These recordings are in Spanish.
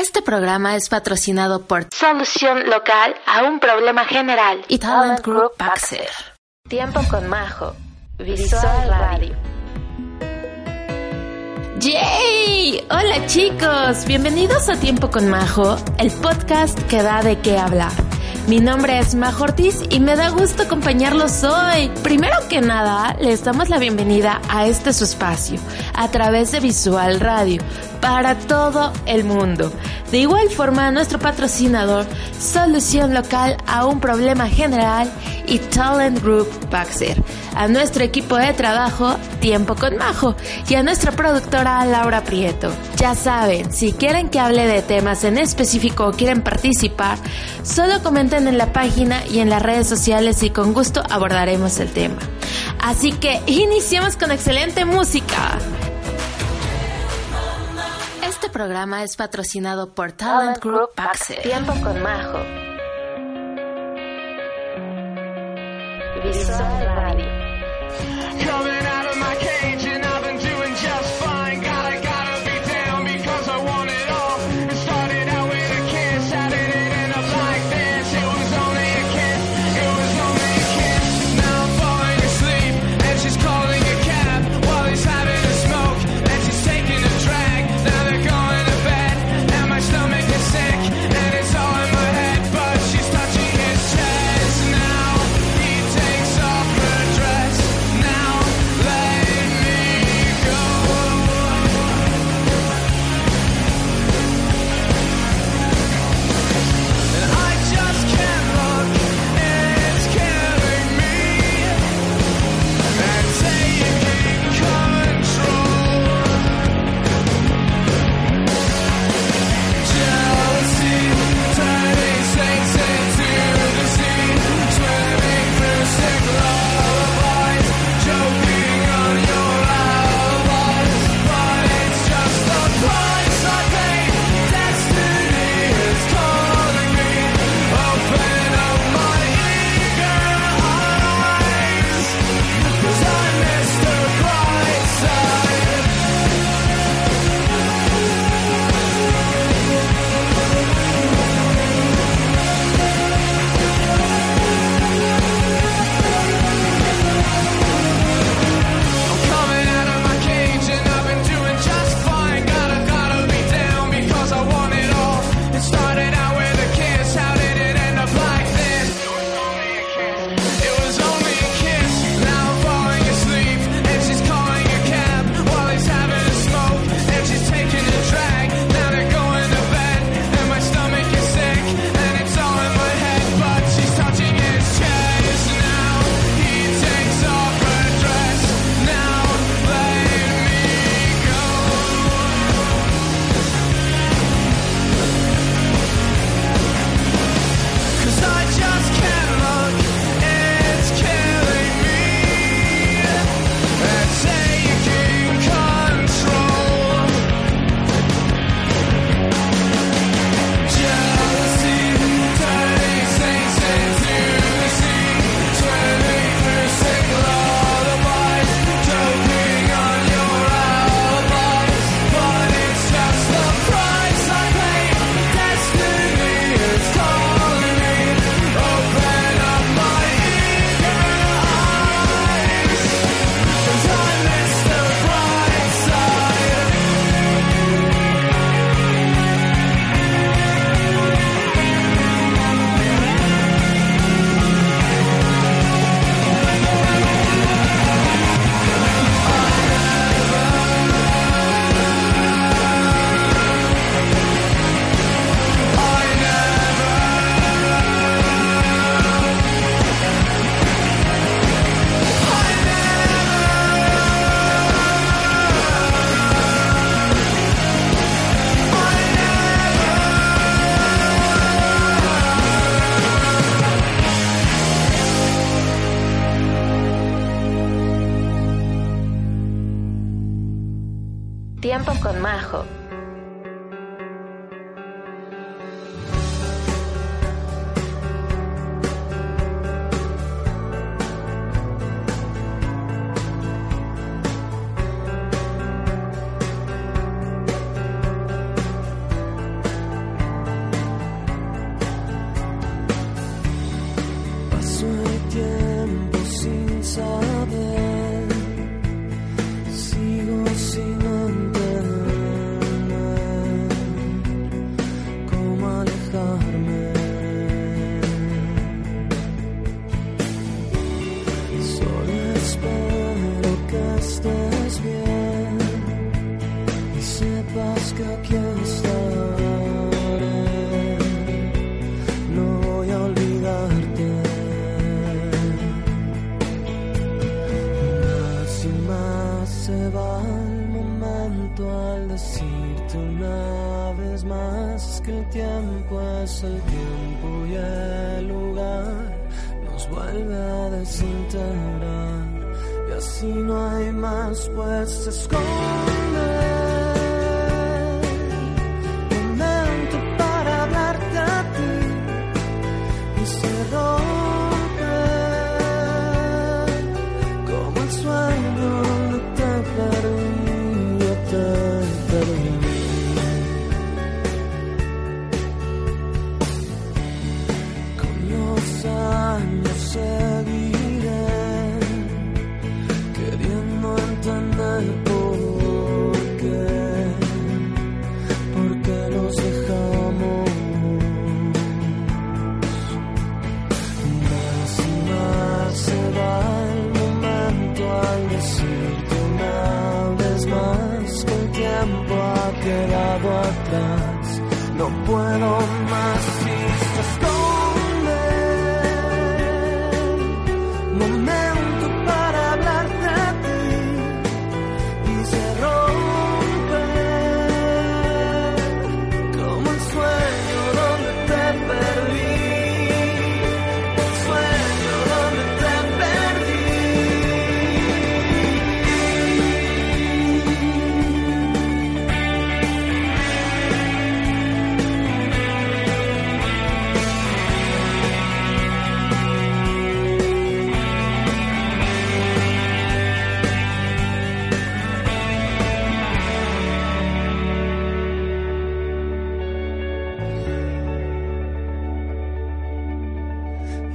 Este programa es patrocinado por Solución Local a un problema general y Talent Group Baxter. Tiempo con Majo. Visual Radio. ¡Yay! Hola chicos, bienvenidos a Tiempo con Majo, el podcast que da de qué hablar. Mi nombre es Majo Ortiz y me da gusto acompañarlos hoy. Primero que nada, les damos la bienvenida a este su espacio, a través de Visual Radio, para todo el mundo. De igual forma, nuestro patrocinador, Solución Local a un Problema General y Talent Group Baxter. A nuestro equipo de trabajo, Tiempo con Majo, y a nuestra productora Laura Prieto. Ya saben, si quieren que hable de temas en específico o quieren participar, solo comenten en la página y en las redes sociales y con gusto abordaremos el tema. Así que iniciamos con excelente música. Este programa es patrocinado por Talent Group Baxter. Tiempo con Majo. Visual Radio. words to scorn.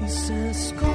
Francisco.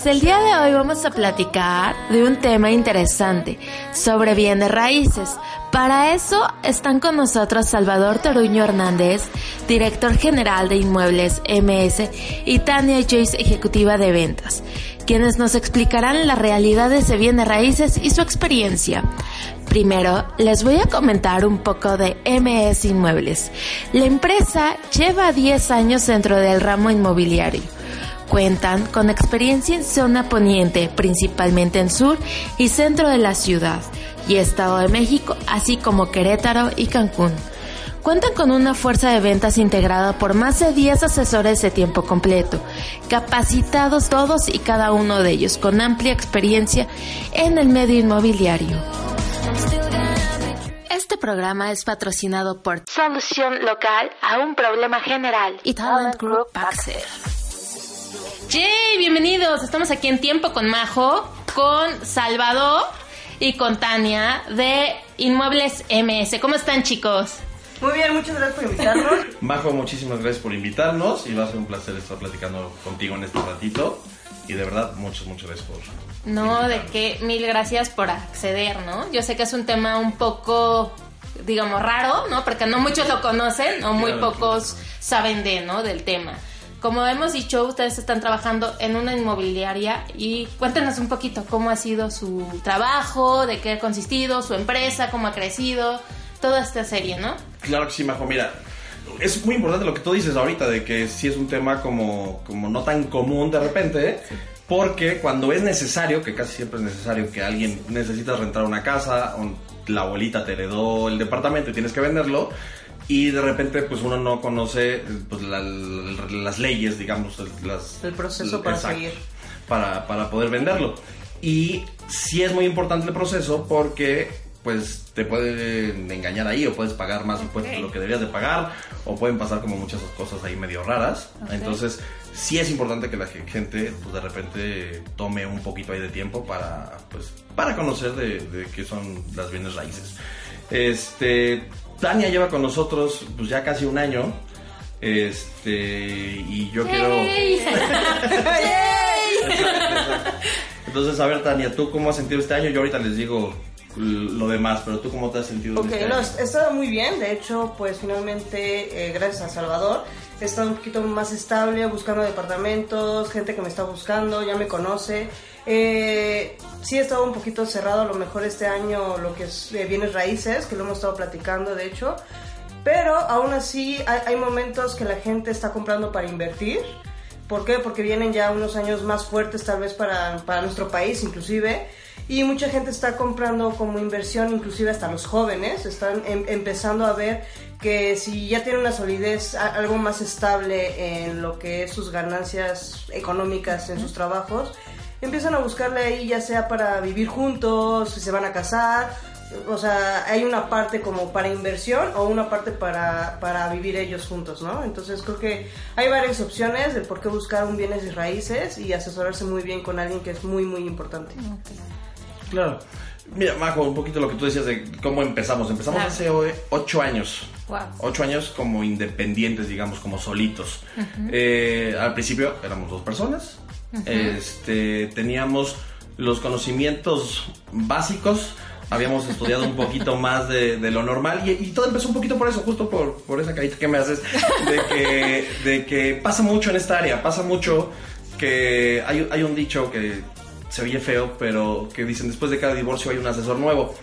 Chicos, el día de hoy vamos a platicar de un tema interesante sobre bienes raíces. Para eso están con nosotros Salvador Toruño Hernández, director general de Inmuebles MS, y Tania Joyce, ejecutiva de ventas, quienes nos explicarán las realidades de bienes raíces y su experiencia. Primero, les voy a comentar un poco de MS Inmuebles. La empresa lleva 10 años dentro del ramo inmobiliario. Cuentan con experiencia en zona poniente, principalmente en sur y centro de la ciudad, y Estado de México, así como Querétaro y Cancún. Cuentan con una fuerza de ventas integrada por más de 10 asesores de tiempo completo, capacitados todos y cada uno de ellos con amplia experiencia en el medio inmobiliario. Este programa es patrocinado por Solución Local a un Problema General y Talent Group Baxter. Yay, bienvenidos. Estamos aquí en Tiempo con Majo, con Salvador y con Tania de Inmuebles MS. ¿Cómo están, chicos? Muy bien, muchas gracias por invitarnos. Majo, muchísimas gracias por invitarnos y va a ser un placer estar platicando contigo en este ratito. Y de verdad, muchas, muchas gracias por. No, de que mil gracias por acceder, ¿no? Yo sé que es un tema un poco, digamos, raro, ¿no? Porque no muchos lo conocen o muy Claro. pocos saben de, ¿no? Del tema. Como hemos dicho, ustedes están trabajando en una inmobiliaria y cuéntenos un poquito cómo ha sido su trabajo, de qué ha consistido, su empresa, cómo ha crecido, toda esta serie, ¿no? Claro que sí, Majo. Mira, es muy importante lo que tú dices ahorita, de que sí es un tema como, como no tan común de repente, ¿eh? porque cuando es necesario, que casi siempre es necesario que alguien necesita rentar una casa, o la abuelita te heredó el departamento y tienes que venderlo, y de repente pues uno no conoce pues, la- la- las leyes, digamos, el- las, El proceso para seguir. Para, para poder venderlo. Y sí es muy importante el proceso porque pues te pueden engañar ahí o puedes pagar más impuestos de lo que deberías de pagar o pueden pasar como muchas cosas ahí medio raras. Entonces sí es importante que la ge- gente pues de repente tome un poquito ahí de tiempo para pues para conocer de, de qué son las bienes raíces. Este Tania lleva con nosotros pues ya casi un año. Este y yo quiero ¡Yay! Entonces, a ver, Tania, ¿tú cómo has sentido este año? Yo ahorita les digo lo demás, pero tú cómo te has sentido en Ok, este no, año? he estado muy bien. De hecho, pues finalmente, eh, gracias a Salvador, he estado un poquito más estable, buscando departamentos, gente que me está buscando, ya me conoce. Eh, sí he estado un poquito cerrado a lo mejor este año lo que es eh, bienes raíces, que lo hemos estado platicando, de hecho. Pero aún así hay, hay momentos que la gente está comprando para invertir. ¿Por qué? Porque vienen ya unos años más fuertes tal vez para, para nuestro país inclusive. Y mucha gente está comprando como inversión, inclusive hasta los jóvenes, están em- empezando a ver que si ya tienen una solidez, a- algo más estable en lo que es sus ganancias económicas en sus trabajos, empiezan a buscarle ahí ya sea para vivir juntos, si se van a casar, o sea, hay una parte como para inversión o una parte para, para vivir ellos juntos, ¿no? Entonces creo que hay varias opciones de por qué buscar un bienes y raíces y asesorarse muy bien con alguien que es muy, muy importante. Claro. Mira, Majo, un poquito lo que tú decías de cómo empezamos. Empezamos Claro. hace ocho años. Wow. Ocho años como independientes, digamos, como solitos. Eh, al principio éramos dos personas. Este, teníamos los conocimientos básicos. Habíamos estudiado un poquito más de, de lo normal y, y todo empezó un poquito por eso, justo por, por esa carita que me haces, de que, de que pasa mucho en esta área, pasa mucho que hay, hay un dicho que se oye feo, pero que dicen después de cada divorcio hay un asesor nuevo.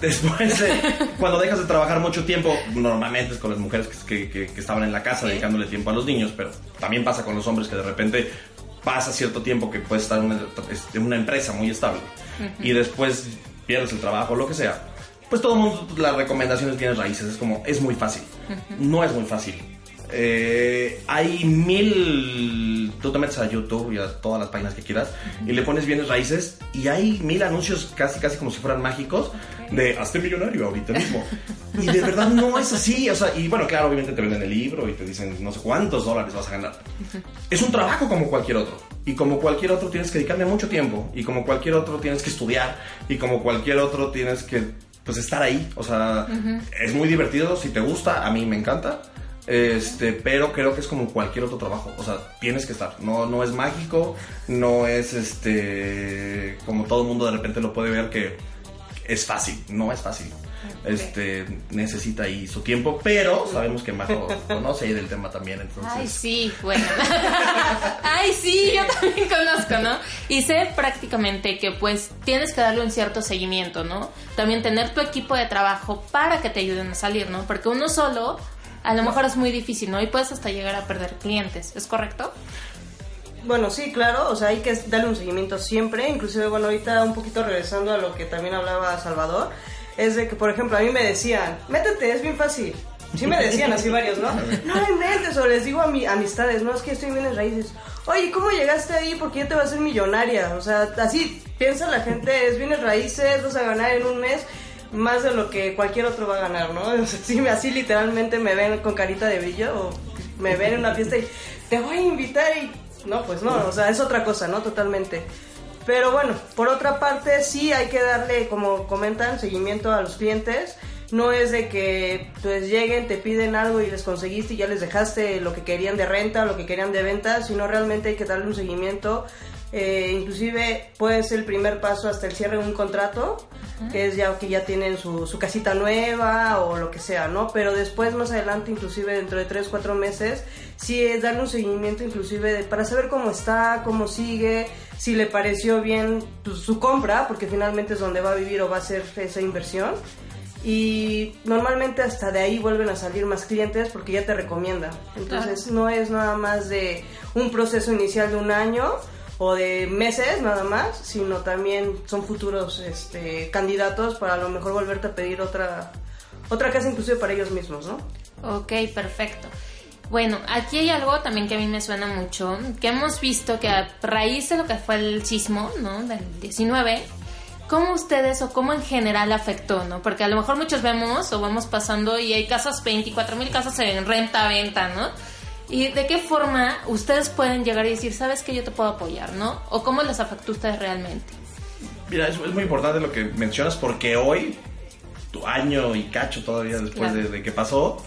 Después, de- cuando dejas de trabajar mucho tiempo, normalmente es con las mujeres que, que- que estaban en la casa dedicándole tiempo a los niños, pero también pasa con los hombres que de repente pasa cierto tiempo que puedes estar en una, en una empresa muy estable y después pierdes el trabajo, lo que sea. Pues todo el mundo, las recomendaciones tienen raíces, es como, es muy fácil. No es muy fácil. Eh, hay mil. Tú te metes a YouTube y a todas las páginas que quieras y le pones bienes raíces y hay mil anuncios casi, casi como si fueran mágicos de hazte millonario ahorita mismo. Y de verdad no es así. O sea, y bueno, claro, obviamente te venden el libro y te dicen no sé cuántos dólares vas a ganar. Es un trabajo como cualquier otro. Y como cualquier otro tienes que dedicarle mucho tiempo. Y como cualquier otro tienes que estudiar. Y como cualquier otro tienes que pues estar ahí. O sea, es muy divertido. Si te gusta, a mí me encanta. Este, pero creo que es como cualquier otro trabajo. O sea, tienes que estar. No, no es mágico. No es este. Como todo el mundo de repente lo puede ver que es fácil. No es fácil. Este, necesita ahí su tiempo, pero sabemos que Majo conoce ahí del tema también, entonces. Ay, sí, bueno. Ay, sí, yo también conozco, ¿no? Y sé prácticamente que pues tienes que darle un cierto seguimiento, ¿no? También tener tu equipo de trabajo para que te ayuden a salir, ¿no? Porque uno solo a lo mejor es muy difícil, ¿no? Y puedes hasta llegar a perder clientes, ¿es correcto? Bueno, sí, claro, o sea, hay que darle un seguimiento siempre, inclusive, bueno, ahorita un poquito regresando a lo que también hablaba Salvador, es de que, por ejemplo, a mí me decían, métete, es bien fácil. Sí me decían así varios, ¿no? No inventes, o les digo a mi amistades, no, es que estoy en bienes raíces. Oye, ¿cómo llegaste ahí? Porque ya te vas a hacer millonaria. O sea, así piensa la gente, es bienes raíces, vas a ganar en un mes más de lo que cualquier otro va a ganar, ¿no? O sí, así literalmente me ven con carita de brillo o me ven en una fiesta y te voy a invitar y... No, pues no, o sea, es otra cosa, ¿no? Totalmente. Pero bueno, por otra parte sí hay que darle, como comentan, seguimiento a los clientes. No es de que pues lleguen, te piden algo y les conseguiste y ya les dejaste lo que querían de renta, lo que querían de venta, sino realmente hay que darle un seguimiento. Eh, inclusive puede ser el primer paso hasta el cierre de un contrato, que es ya que ya tienen su, su casita nueva o lo que sea, ¿no? Pero después, más adelante, inclusive dentro de 3, 4 meses, sí es darle un seguimiento inclusive de- para saber cómo está, cómo sigue, si le pareció bien su compra, porque finalmente es donde va a vivir o va a hacer esa inversión. Y normalmente hasta de ahí vuelven a salir más clientes porque ya te recomiendan. Entonces no es nada más de un proceso inicial de un año o de meses nada más, sino también son futuros este, candidatos para a lo mejor volverte a pedir otra, otra casa inclusive para ellos mismos, ¿no? Ok, perfecto. Bueno, aquí hay algo también que a mí me suena mucho, que hemos visto que a raíz de lo que fue el sismo, ¿no? Del 19, ¿cómo ustedes o cómo en general afectó, ¿no? Porque a lo mejor muchos vemos o vamos pasando y hay casas, 24 mil casas en renta, venta, ¿no? ¿Y de qué forma ustedes pueden llegar y decir, sabes que yo te puedo apoyar, ¿no? ¿O cómo les afectó a ustedes realmente? Mira, es, es muy importante lo que mencionas porque hoy, tu año y cacho todavía después Claro. de, de que pasó,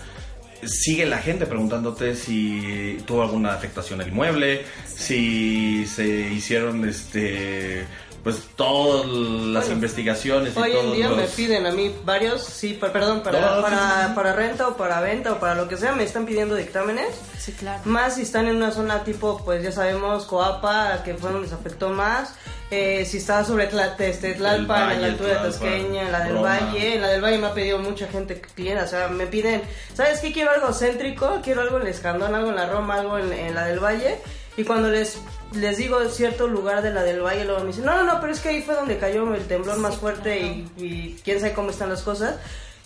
sigue la gente preguntándote si tuvo alguna afectación el inmueble, si se hicieron este pues todas las Bueno, investigaciones y Hoy en día me piden a mí varios, sí, per- perdón, para, No, para, sí, para renta o para venta o para lo que sea, me están pidiendo dictámenes. Sí, claro. Más si están en una zona tipo, pues ya sabemos, Coapa, que fue donde les afectó más. Eh, si está sobre Tla- este, Tlalpan, Valle, en la altura de Tlalpan, Tasqueña, la del Roma. Valle. En la del Valle me ha pedido mucha gente cliente. O sea, me piden, ¿sabes qué? Quiero algo céntrico, quiero algo en el Escandón, algo en la Roma, algo en, en la del Valle. Y cuando les, les digo cierto lugar de la del Valle, luego me dicen, no, no, no, pero es que ahí fue donde cayó el temblor más fuerte y, y quién sabe cómo están las cosas.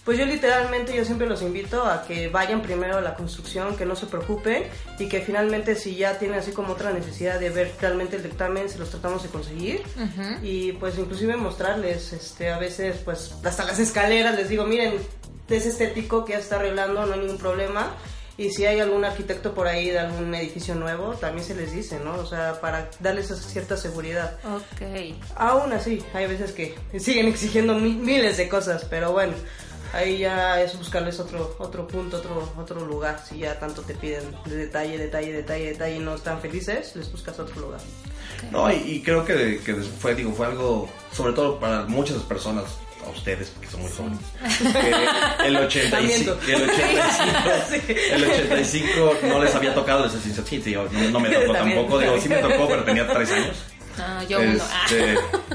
Pues yo literalmente yo siempre los invito a que vayan primero a la construcción, que no se preocupen y que finalmente si ya tienen así como otra necesidad de ver realmente el dictamen, se los tratamos de conseguir y pues inclusive mostrarles este a veces pues hasta las escaleras les digo, miren, es estético que ya está arreglando, no hay ningún problema. Y si hay algún arquitecto por ahí de algún edificio nuevo, también se les dice, ¿no? O sea, para darles esa cierta seguridad. Ok. Aún así, hay veces que siguen exigiendo mi- miles de cosas, pero bueno, ahí ya es buscarles otro otro punto, otro otro lugar. Si ya tanto te piden de detalle, detalle, detalle, detalle y no están felices, les buscas otro lugar. No, y, y creo que, que fue, digo, fue algo, sobre todo para muchas personas, a ustedes, porque son muy jóvenes, que el 85, También tú. el 85, el 85 no les había tocado esa sensación, sí, sí, yo- no, no me tocó También. tampoco, digo, sí me tocó, pero tenía tres años. No, yo uno. Este,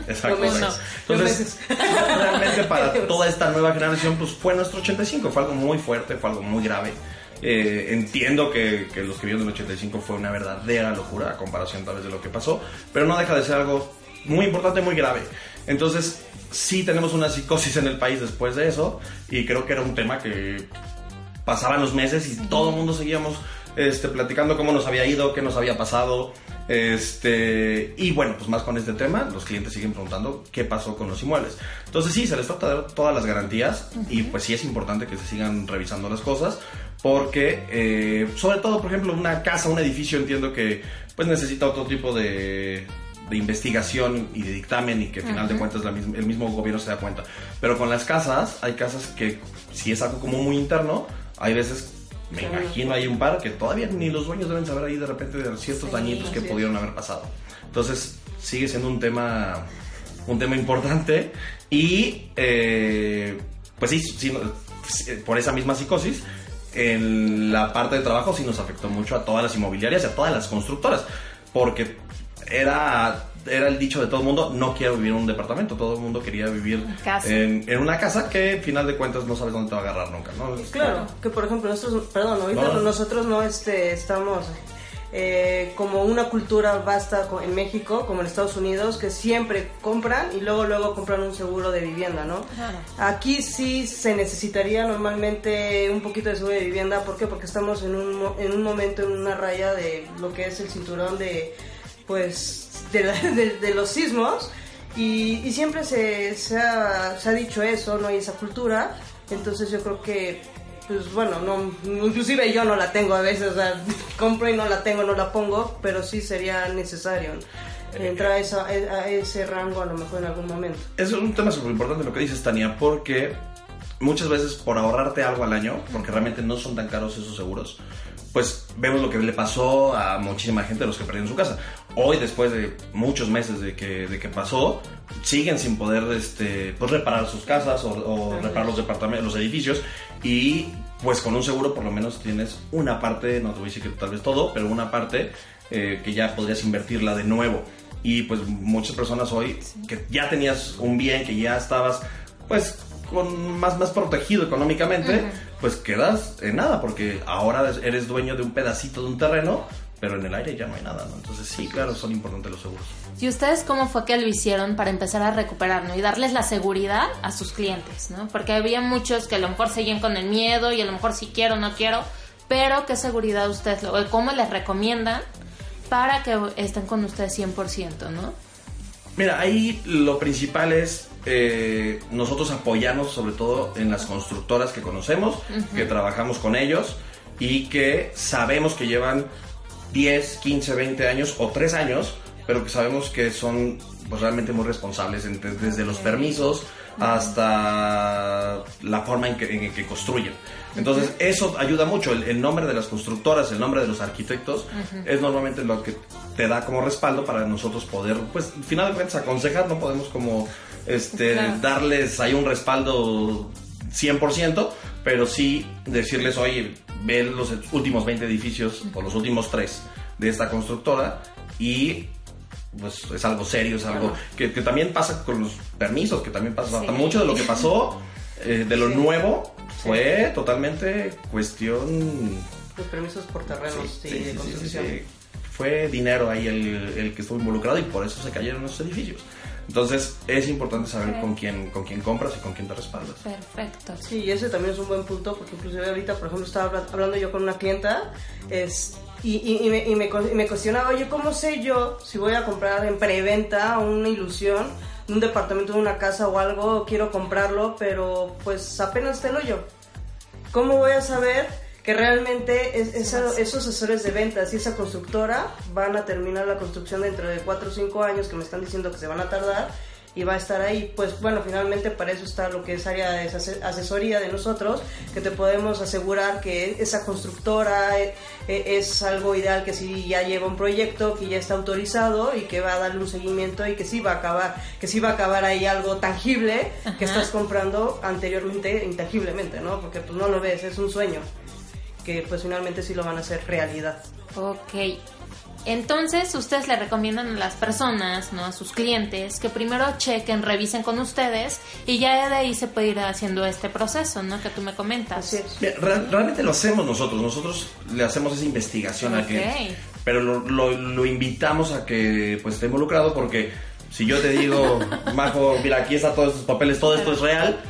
exacto. Yo menos. exacto. Yo Entonces, realmente para toda esta nueva generación, pues fue nuestro 85, fue algo muy fuerte, fue algo muy grave. Eh, entiendo que, que los que vieron el 85 fue una verdadera locura a comparación tal vez de lo que pasó, pero no deja de ser algo muy importante, muy grave. Entonces, sí tenemos una psicosis en el país después de eso, y creo que era un tema que pasaban los meses y todo el mundo seguíamos este, platicando cómo nos había ido, qué nos había pasado. Este, y bueno, pues más con este tema, los clientes siguen preguntando qué pasó con los inmuebles. Entonces sí, se les trata de dar todas las garantías y pues sí es importante que se sigan revisando las cosas porque eh, sobre todo, por ejemplo, una casa, un edificio, entiendo que pues necesita otro tipo de, de investigación y de dictamen y que al final de cuentas la misma- el mismo gobierno se da cuenta. Pero con las casas, hay casas que si es algo como muy interno, hay veces, me imagino hay un par que todavía ni los dueños deben saber ahí de repente de ciertos Sí, dañitos que es. pudieron haber pasado. Entonces sigue siendo un tema, un tema importante y eh, pues sí, sí, no, sí, por esa misma psicosis. En la parte de trabajo sí nos afectó mucho a todas las inmobiliarias y a todas las constructoras, porque era, era el dicho de todo el mundo, no quiero vivir en un departamento, todo el mundo quería vivir en, en una casa que al final de cuentas no sabes dónde te va a agarrar nunca, ¿no? Claro, que por ejemplo nosotros, perdón, ahorita No, no. nosotros no este, estamos eh, como una cultura vasta en México, como en Estados Unidos, que siempre compran y luego luego compran un seguro de vivienda, ¿no? Claro. Aquí sí se necesitaría normalmente un poquito de seguro de vivienda, ¿por qué? Porque estamos en un, mo- en un momento, en una raya de lo que es el cinturón de, pues, de, la- de- de los sismos y, y siempre se, se, ha, se ha dicho eso, no hay esa cultura, entonces yo creo que, pues bueno, no, inclusive yo no la tengo a veces, o sea, compro y no la tengo, no la pongo, pero sí sería necesario entrar a, esa- a ese rango a lo mejor en algún momento. Es un tema súper importante lo que dices, Tania, porque muchas veces por ahorrarte algo al año, porque realmente no son tan caros esos seguros, pues vemos lo que le pasó a muchísima gente de los que perdieron su casa. Hoy, después de muchos meses de que, de que pasó, siguen sin poder este, pues reparar sus casas o, o reparar los departamentos, los edificios. Y pues con un seguro por lo menos tienes una parte, no te voy a decir que tal vez todo, pero una parte eh, que ya podrías invertirla de nuevo. Y pues muchas personas hoy que ya tenías un bien, que ya estabas pues con más, más protegido económicamente, pues quedas en nada, porque ahora eres dueño de un pedacito de un terreno, pero en el aire ya no hay nada, ¿no? Entonces sí, claro, son importantes los seguros. ¿Y ustedes cómo fue que lo hicieron para empezar a recuperar, ¿no? Y darles la seguridad a sus clientes, ¿no? Porque había muchos que a lo mejor seguían con el miedo y a lo mejor si quiero, no quiero, pero ¿qué seguridad ustedes, o cómo les recomiendan para que estén con ustedes 100%, ¿no? Mira, ahí lo principal es eh, nosotros apoyarnos sobre todo en las constructoras que conocemos, que trabajamos con ellos y que sabemos que llevan 10, 15, 20 años o 3 años, pero que sabemos que son pues, realmente muy responsables desde los permisos hasta la forma en que, en que construyen. Entonces, eso ayuda mucho. El, el nombre de las constructoras, el nombre de los arquitectos, es normalmente lo que te da como respaldo para nosotros poder, pues, al final de cuentas, aconsejar. No podemos como este, Claro. darles ahí un respaldo 100%, pero sí decirles, oye, ve los últimos 20 edificios o los últimos 3 de esta constructora y pues es algo serio, es algo que, que también pasa con los permisos, que también pasa Sí. mucho de lo que pasó, eh, de lo Sí. nuevo, fue totalmente cuestión... Los permisos por terrenos sí, y sí, de sí, sí, construcción. sí. Fue dinero ahí el, el que estuvo involucrado y por eso se cayeron esos edificios. Entonces es importante saber Ok. con quién con quién compras y con quién te respaldas. Perfecto. Sí, y ese también es un buen punto porque inclusive ahorita, por ejemplo, estaba habla- hablando yo con una clienta es, y, y- y me, y me y me cuestionaba, oye, ¿cómo sé yo si voy a comprar en preventa una ilusión, un departamento de una casa o algo, quiero comprarlo, pero pues apenas te lo yo? ¿Cómo voy a saber que realmente es- esa- esos asesores de ventas y esa constructora van a terminar la construcción dentro de 4 o 5 años que me están diciendo que se van a tardar y va a estar ahí? Pues bueno, finalmente para eso está lo que es área de ase- asesoría de nosotros, que te podemos asegurar que esa constructora eh, eh, es algo ideal, que sí ya lleva un proyecto, que ya está autorizado y que va a darle un seguimiento y que sí va a acabar, que sí va a acabar ahí algo tangible que estás comprando anteriormente intangiblemente, ¿no? Porque pues no lo ves, es un sueño que pues finalmente sí lo van a hacer realidad. Ok. Entonces, ustedes le recomiendan a las personas, ¿no? A sus clientes, que primero chequen, revisen con ustedes y ya de ahí se puede ir haciendo este proceso, ¿no? Que tú me comentas. Mira, real- realmente lo hacemos nosotros, nosotros le hacemos esa investigación al Ok. cliente, pero lo, lo- lo invitamos a que pues esté involucrado porque si yo te digo, Majo, mira, aquí está todos estos papeles, todo esto es real,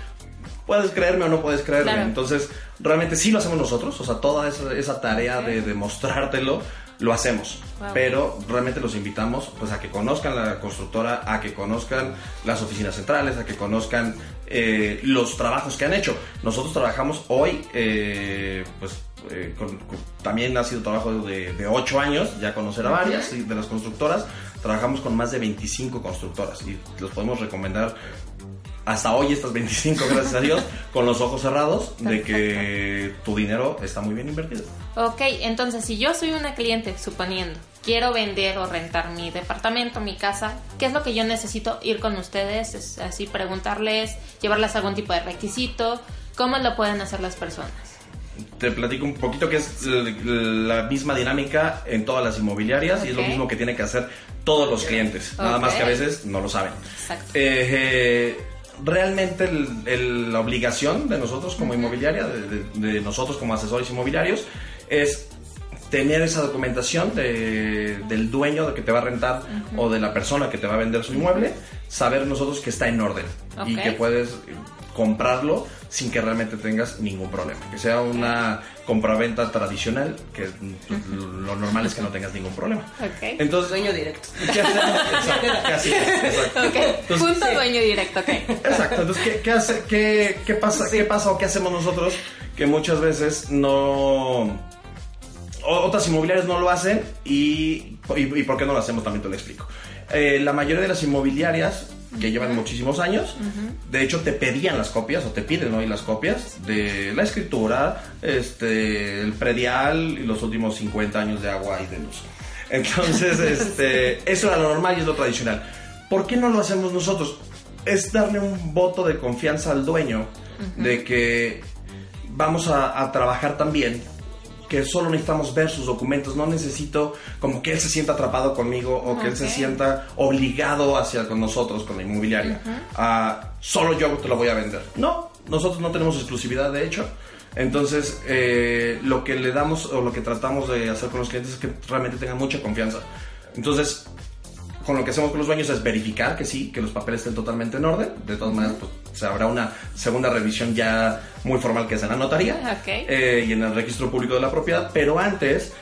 puedes creerme o no puedes creerme. Claro. Entonces, realmente sí lo hacemos nosotros, o sea, toda esa, esa tarea de demostrártelo lo hacemos, Wow. pero realmente los invitamos pues a que conozcan la constructora, a que conozcan las oficinas centrales, a que conozcan eh, los trabajos que han hecho. Nosotros trabajamos hoy, eh, pues eh, con- con- también ha sido trabajo de, de 8 años, ya conocer a varias de las constructoras. Trabajamos con más de 25 constructoras y los podemos recomendar hasta hoy estas 25, gracias a Dios, con los ojos cerrados de que tu dinero está muy bien invertido. Ok, entonces si yo soy una cliente, suponiendo, quiero vender o rentar mi departamento, mi casa, ¿qué es lo que yo necesito ir con ustedes? Es así, preguntarles, llevarles algún tipo de requisito, ¿cómo lo pueden hacer las personas? Te platico un poquito que es la misma dinámica en todas las inmobiliarias y es lo mismo que tienen que hacer todos los clientes, nada más que a veces no lo saben. Exacto. Eh, eh, realmente el- el- la obligación de nosotros como inmobiliaria, de, de- de nosotros como asesores inmobiliarios, es tener esa documentación de- del dueño de que te va a rentar o de la persona que te va a vender su inmueble, saber nosotros que está en orden y que puedes comprarlo sin que realmente tengas ningún problema. Que sea una compraventa tradicional, que lo normal es que no tengas ningún problema. Ok. Entonces, Dueño directo. ¿qué hacemos? Exacto, casi, exacto. Entonces, punto sí. dueño directo, ok. Exacto, entonces, ¿qué, qué, hace, qué, qué pasa, ¿qué pasa o qué hacemos nosotros? Que muchas veces no... Otras inmobiliarias no lo hacen y, y, y ¿por qué no lo hacemos? También te lo explico. Eh, la mayoría de las inmobiliarias que llevan muchísimos años, de hecho te pedían las copias o te piden hoy las copias de la escritura, este, el predial y los últimos 50 años de agua y de luz. Entonces, este, eso era lo normal y es lo tradicional. ¿Por qué no lo hacemos nosotros? Es darle un voto de confianza al dueño de que vamos a, a trabajar también, que solo necesitamos ver sus documentos, no necesito como que él se sienta atrapado conmigo o que él se sienta obligado hacia con nosotros, con la inmobiliaria. Ah, solo yo te lo voy a vender. No, nosotros no tenemos exclusividad de hecho. Entonces, eh, lo que le damos o lo que tratamos de hacer con los clientes es que realmente tengan mucha confianza. Entonces, con lo que hacemos con los dueños es verificar que sí, que los papeles estén totalmente en orden. De todas maneras, pues, se habrá una segunda revisión ya muy formal que es en la notaría eh, y en el registro público de la propiedad. Pero antes,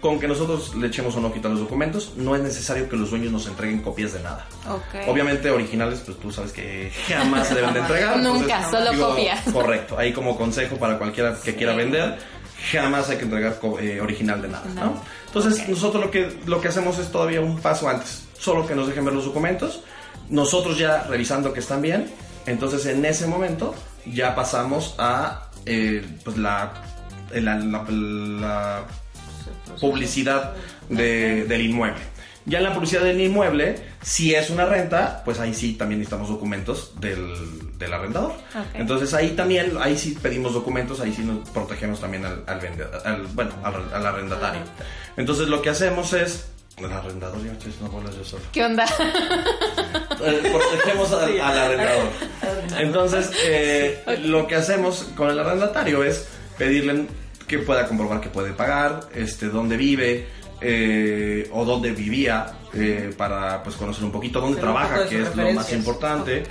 con que nosotros le echemos un ojito a los documentos, no es necesario que los dueños nos entreguen copias de nada. Ok. Obviamente originales, pues tú sabes que jamás se deben de entregar. Nunca, solo copias. Correcto, ahí como consejo para cualquiera que quiera vender, jamás hay que entregar eh, original de nada, ¿no? No. Entonces nosotros lo que, lo que hacemos es todavía un paso antes, solo que nos dejen ver los documentos, nosotros ya revisando que están bien, Entonces en ese momento ya pasamos a eh, pues la, la, la- la publicidad de- del inmueble. Ya en la publicidad del inmueble, si es una renta, pues ahí sí también necesitamos documentos del, del arrendador. Entonces ahí también, ahí sí pedimos documentos, ahí sí nos protegemos también al, al vendedor, al- bueno, al, al arrendatario. Entonces lo que hacemos es... El arrendador, ya estoy haciendo bolas yo solo. ¿Qué onda? Eh, protegemos al, al arrendador. Entonces, eh, lo que hacemos con el arrendatario es pedirle que pueda comprobar que puede pagar, este, dónde vive eh, o dónde vivía eh, para pues conocer un poquito dónde trabaja, que es lo más importante. Ok.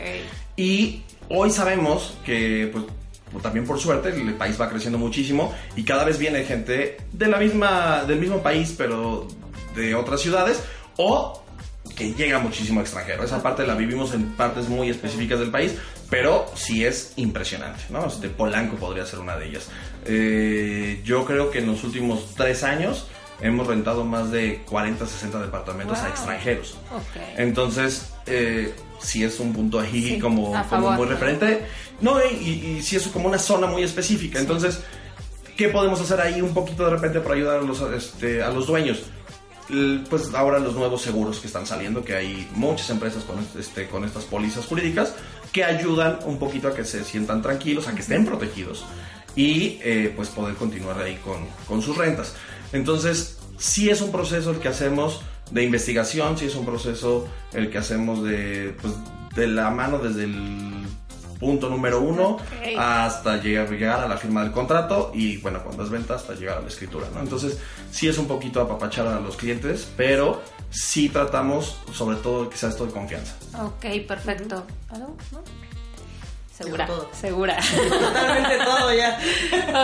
Y hoy sabemos que, pues, pues, también por suerte, el país va creciendo muchísimo y cada vez viene gente de la misma, del mismo país, pero de otras ciudades, o que llega muchísimo extranjero. Esa parte la vivimos en partes muy específicas del país, pero sí es impresionante, ¿no? Este Polanco podría ser una de ellas. Eh, yo creo que en los últimos tres años hemos rentado más de 40, 60 departamentos a Wow. extranjeros. Ok. Entonces, eh, sí es un punto ahí Sí, como, a como muy referente. No, y, y, y sí es como una zona muy específica. Entonces, ¿qué podemos hacer ahí un poquito de repente para ayudar a los, este, a los dueños? Pues ahora los nuevos seguros que están saliendo, que hay muchas empresas con, este, con estas pólizas jurídicas que ayudan un poquito a que se sientan tranquilos, a que estén protegidos y eh, pues poder continuar ahí con, con sus rentas. Entonces, sí es un proceso el que hacemos de investigación, sí es un proceso el que hacemos de, pues, de la mano desde el punto número uno hasta llegar, llegar a la firma del contrato y bueno, cuando es venta hasta llegar a la escritura, ¿no? Entonces, sí es un poquito apapachar a los clientes, pero sí tratamos sobre todo que sea esto de confianza. Ok, perfecto. ¿Algo? ¿No? Segura. Todo. Segura. Totalmente todo ya.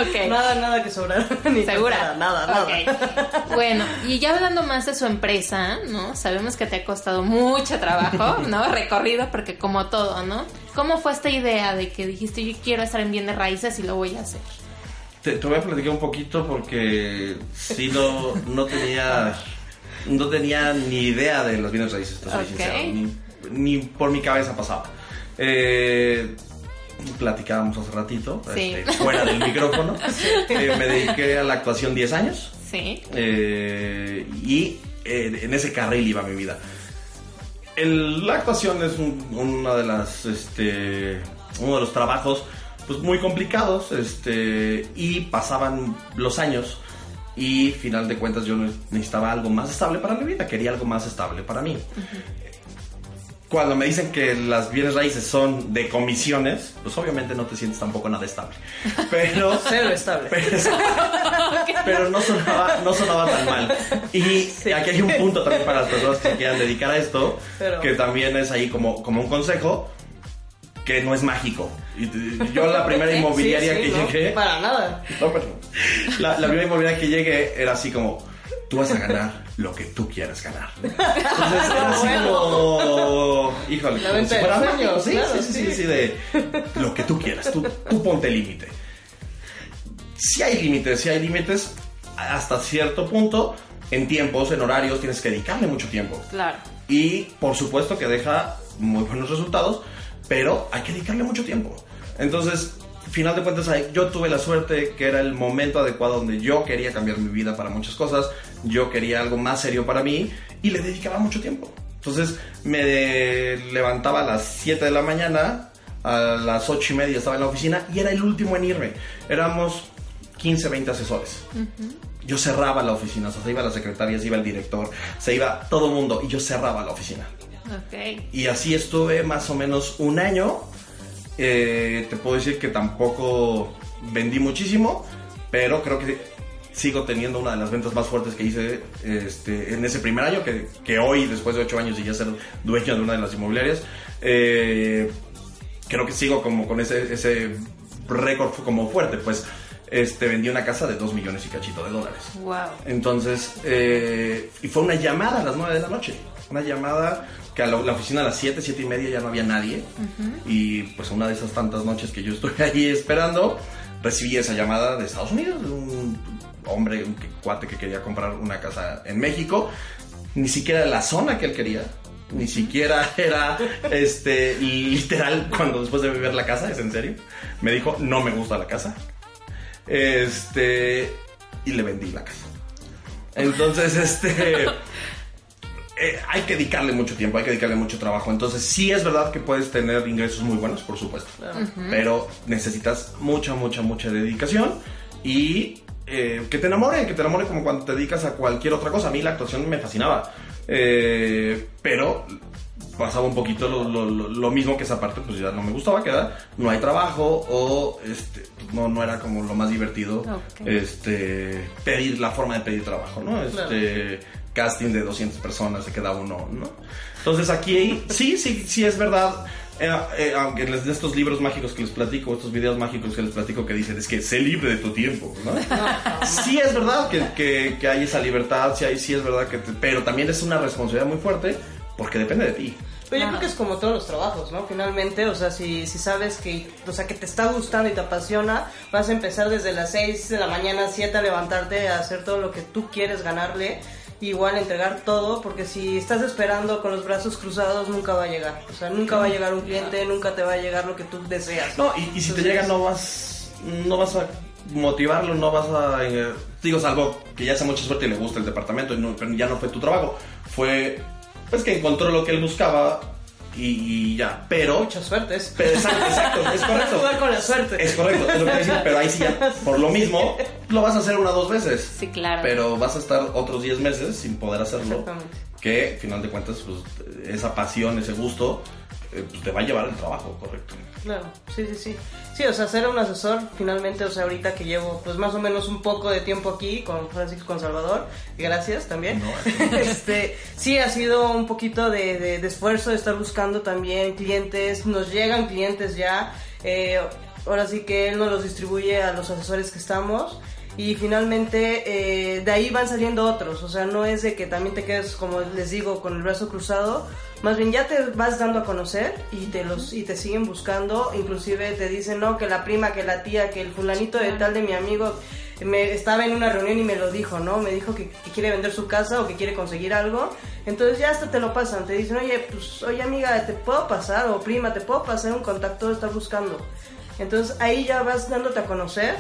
Ok. Nada, nada que sobrar. Ni Segura. faltara, Nada, nada. Ok. Bueno, y ya hablando más de su empresa, ¿no? Sabemos que te ha costado mucho trabajo, ¿no? Recorrido, porque como todo, ¿no? ¿Cómo fue esta idea de que dijiste yo quiero estar en bienes raíces y lo voy a hacer? Te, te voy a platicar un poquito porque sí no, no tenía no tenía ni idea de los bienes raíces, te soy Ok. sincero, ni, ni por mi cabeza pasaba. Eh, platicábamos hace ratito, Sí. este, fuera del micrófono. Eh, me dediqué a la actuación 10 años Sí. eh, y eh, en ese carril iba mi vida. El- la actuación es un- una de las, este, uno de los trabajos pues muy complicados, este, y pasaban los años y final de cuentas yo necesitaba algo más estable para mi vida, quería algo más estable para mí. Cuando me dicen que las bienes raíces son de comisiones, pues obviamente no te sientes tampoco nada estable. Pero Cero estable. pero, pero no, sonaba, no sonaba tan mal. Y aquí hay un punto también para las personas que se quieran dedicar a esto, Pero- que también es ahí como, como un consejo, que no es mágico. Yo la primera Sí, inmobiliaria sí, que no, llegué... Para nada. No, pero la, la primera inmobiliaria que llegué era así como, tú vas a ganar lo que tú quieras ganar. Entonces era así como, híjole, como si fuera sí, claro, sí, sí, sí, sí. sí, de lo que tú quieras, tú, tú ponte límite. Si hay límites, si hay límites hasta cierto punto, en tiempos, en horarios, tienes que dedicarle mucho tiempo. Claro. Y por supuesto que deja muy buenos resultados, pero hay que dedicarle mucho tiempo. Entonces, final de cuentas, yo tuve la suerte que era el momento adecuado donde yo quería cambiar mi vida para muchas cosas, yo quería algo más serio para mí y le dedicaba mucho tiempo. Entonces, me levantaba a las 7 de la mañana, a las 8 y media estaba en la oficina y era el último en irme. Éramos 15, 20 asesores. Yo cerraba la oficina, o sea, se iba la secretaria, se iba el director, se iba todo el mundo y yo cerraba la oficina. Y así estuve más o menos un año. Eh, te puedo decir que tampoco vendí muchísimo, pero creo que sigo teniendo una de las ventas más fuertes que hice este, en ese primer año, que, que hoy, después de ocho años y ya ser dueño de una de las inmobiliarias, eh, creo que sigo como con ese, ese récord como fuerte, pues este, vendí una casa de 2 millones y cachito de dólares. Wow. Entonces, eh, y fue una llamada a las 9 de la noche. Una llamada que a la, la oficina a las 7, 7 y media ya no había nadie. Y pues una de esas tantas noches que yo estuve ahí esperando, recibí esa llamada de Estados Unidos, de un hombre, un cuate que quería comprar una casa en México. Ni siquiera la zona que él quería. Ni siquiera era este literal cuando después de ver la casa, es en serio. Me dijo, no me gusta la casa. Este. Y le vendí la casa. Entonces, este. eh, hay que dedicarle mucho tiempo, hay que dedicarle mucho trabajo. Entonces, sí es verdad que puedes tener ingresos muy buenos, por supuesto. Pero necesitas mucha, mucha, mucha dedicación y eh, que te enamore, que te enamore como cuando te dedicas a cualquier otra cosa. A mí la actuación me fascinaba. Eh, pero pasaba un poquito lo, lo- lo- lo mismo que esa parte, pues ya no me gustaba, que era no hay trabajo o este, no, no era como lo más divertido Ok. este, pedir la forma de pedir trabajo, ¿no? Este, casting de 200 personas, se queda uno, ¿no? Entonces aquí sí, sí, sí es verdad. eh, eh, aunque les de estos libros mágicos que les platico, estos videos mágicos que les platico que dicen es que sé libre de tu tiempo, ¿no? sí es verdad que, que- que hay esa libertad, sí, hay, sí es verdad que, te- pero también es una responsabilidad muy fuerte porque depende de ti. Pero yo creo que es como todos los trabajos, ¿no? Finalmente, o sea, si, si sabes que, o sea, que te está gustando y te apasiona, vas a empezar desde las 6 de la mañana, 7 a levantarte a hacer todo lo que tú quieres ganarle. Igual entregar todo, porque si estás esperando con los brazos cruzados, nunca va a llegar. O sea, nunca va a llegar un cliente, nunca te va a llegar lo que tú deseas. No, y, y si te llega no vas no vas a motivarlo, no vas a eh, digo salvo que ya sea mucha suerte y le gusta el departamento y no- pero ya no fue tu trabajo, fue pues que encontró lo que él buscaba y, y ya, pero Mucha suerte. Es, pero exacto, exacto, es correcto. jugar con la suerte. Es correcto, es lo que decir, pero ahí sí ya, por lo mismo, lo vas a hacer una o dos veces. Sí, claro. Pero vas a estar otros 10 meses sin poder hacerlo. Exactamente. Que, final de cuentas, pues, esa pasión, ese gusto, eh, pues, te va a llevar el trabajo, correcto. Claro, sí, sí, sí. Sí, o sea, ser un asesor, finalmente, o sea, ahorita que llevo pues más o menos un poco de tiempo aquí con Francisco con Salvador, gracias también. este, sí, ha sido un poquito de, de- de esfuerzo de estar buscando también clientes, nos llegan clientes ya, eh, ahora sí que él nos los distribuye a los asesores que estamos. Y finalmente eh, de ahí van saliendo otros, o sea, no es de que también te quedes, como les digo, con el brazo cruzado, más bien ya te vas dando a conocer y te los y te siguen buscando, inclusive te dicen, no, que la prima, que la tía, que el fulanito de tal de mi amigo me estaba en una reunión y me lo dijo, ¿no? Me dijo que, que quiere vender su casa o que quiere conseguir algo, entonces ya hasta te lo pasan, te dicen, oye, pues, oye amiga, ¿te puedo pasar? O prima, ¿te puedo pasar un contacto? Estás buscando. Entonces ahí ya vas dándote a conocer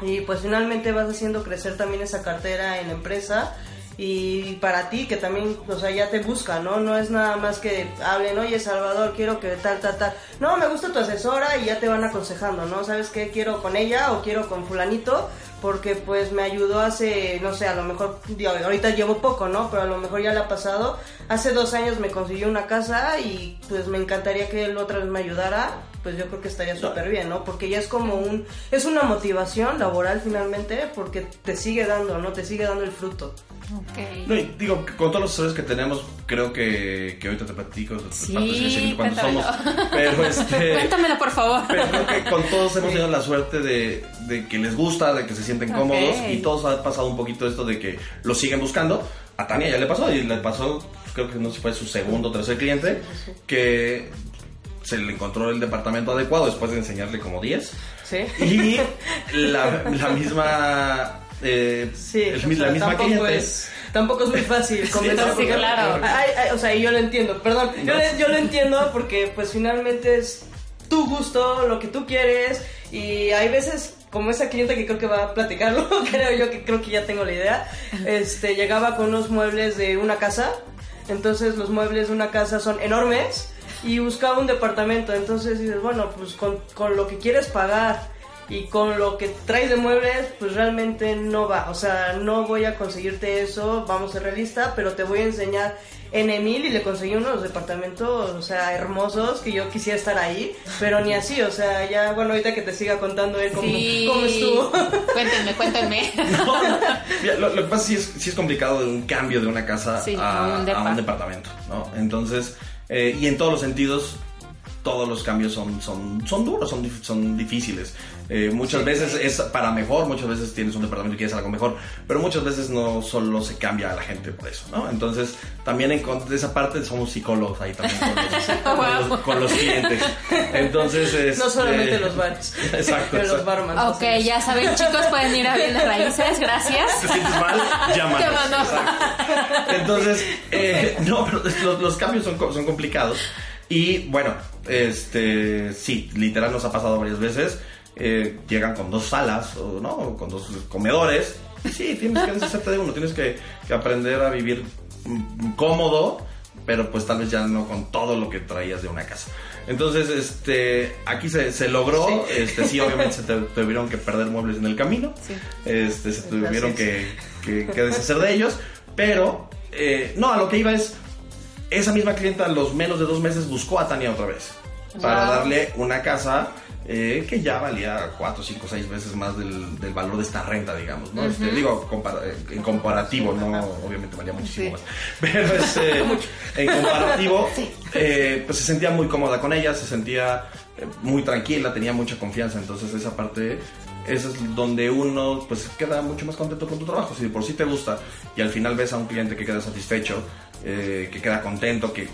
y pues finalmente vas haciendo crecer también esa cartera en la empresa y para ti que también, o sea, ya te busca, ¿no? No es nada más que hablen, oye Salvador, quiero que tal, tal, tal. No, me gusta tu asesora y ya te van aconsejando, ¿no? ¿Sabes qué? Quiero con ella o quiero con fulanito porque pues me ayudó hace, no sé, a lo mejor, ahorita llevo poco, ¿no? Pero a lo mejor ya le ha pasado. Hace dos años me consiguió una casa y pues me encantaría que él otra vez me ayudara. Pues yo creo que estaría súper bien, ¿no? Porque ya es como un, es una motivación laboral finalmente porque te sigue dando, ¿no? Te sigue dando el fruto. Ok. No, y digo, con todos los asesores que tenemos, creo que, que ahorita te platico Sí, cuántos somos. Pero este. Cuéntamelo, por favor. Pero creo que con todos hemos tenido la suerte de, de que les gusta, de que se sienten Ok. cómodos y todos ha pasado un poquito esto de que lo siguen buscando. A Tania ya le pasó y le pasó, creo que no sé si fue su segundo o tercer cliente, que se le encontró el departamento adecuado después de enseñarle como 10 ¿Sí? y la, la misma... eh, Sí, el- o sea, la misma tampoco cliente es, tampoco es muy fácil convencer. sí, claro. Ay, ay, o sea, yo lo entiendo, perdón, yo, le- yo lo entiendo porque pues finalmente es tu gusto, lo que tú quieres y hay veces como esa cliente que creo que va a platicarlo, creo yo que creo que ya tengo la idea, este llegaba con unos muebles de una casa, entonces los muebles de una casa son enormes y buscaba un departamento, entonces dices, bueno, pues con, con lo que quieres pagar y con lo que traes de muebles, pues realmente no va. O sea, no voy a conseguirte eso, vamos a ser realista, pero te voy a enseñar N mil y le conseguí unos departamentos, o sea, hermosos, que yo quisiera estar ahí, pero ni así, o sea, ya, bueno, ahorita que te siga contando él cómo, Sí. cómo estuvo. Cuéntenme, cuéntenme. Mira, lo, lo que pasa es que sí es, sí es complicado de un cambio de una casa Sí, a, un a un departamento, ¿no? Entonces, eh, y en todos los sentidos, todos los cambios son, son, son duros, son, son difíciles. Eh, muchas veces es para mejor, muchas veces tienes un departamento y quieres algo mejor, pero muchas veces no solo se cambia a la gente por eso, ¿no? Entonces, también en de esa parte somos psicólogos ahí también con los, con los- con los clientes. Entonces, No este, solamente los bares, Exacto, pero los barmans. Ok, ya saben, chicos, pueden ir a bienes raíces, gracias. te sientes mal, llámanos. Entonces, eh, no, pero los, los cambios son, son complicados. Y bueno, este, sí, literal nos ha pasado varias veces. Eh, llegan con dos salas, o no, con dos comedores. Sí, tienes que deshacerte de uno, tienes que, que aprender a vivir mm, cómodo, pero pues tal vez ya no con todo lo que traías de una casa. Entonces, este, aquí se, se logró, este, sí, obviamente se te- tuvieron que perder muebles en el camino, Sí. este, se tuvieron que, que- que deshacer de ellos, pero, eh, no, a lo que iba es, esa misma clienta a los menos de dos meses buscó a Tania otra vez, para Wow. darle una casa eh, que ya valía cuatro, cinco, seis veces más del, del valor de esta renta, digamos, ¿no? Este, digo, compara- en comparativo, no, obviamente valía muchísimo Sí. más, pero este, en comparativo, eh, pues se sentía muy cómoda con ella, se sentía eh, muy tranquila, tenía mucha confianza, entonces esa parte eso es donde uno pues queda mucho más contento con tu trabajo. Si de por sí te gusta y al final ves a un cliente que queda satisfecho, eh, que queda contento, que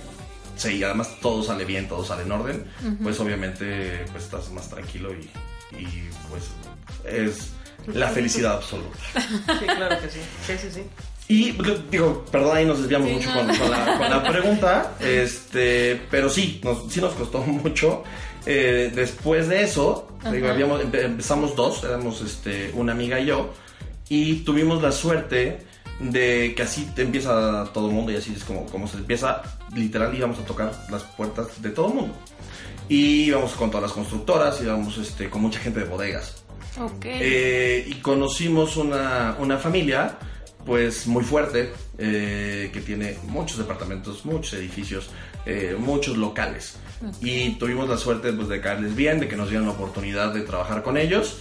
sí, y además todo sale bien, todo sale en orden, pues obviamente pues estás más tranquilo y, y, pues es la felicidad absoluta. Sí, claro que sí. Sí, sí, sí. Y digo, perdón, ahí nos desviamos Sí, mucho no. con, con la, con la pregunta, este, pero sí, nos, sí nos costó mucho. Eh, después de eso, digo, habíamos, empe- empezamos dos, éramos este, una amiga y yo, y tuvimos la suerte de que así te empieza todo el mundo y así es como, como se empieza, literal íbamos a tocar las puertas de todo el mundo. Y íbamos con todas las constructoras, íbamos este, con mucha gente de bodegas. Ok. Eh, y conocimos una, una familia, pues muy fuerte, eh, que tiene muchos departamentos, muchos edificios, eh, muchos locales. Y tuvimos la suerte pues, de caerles bien, de que nos dieran la oportunidad de trabajar con ellos.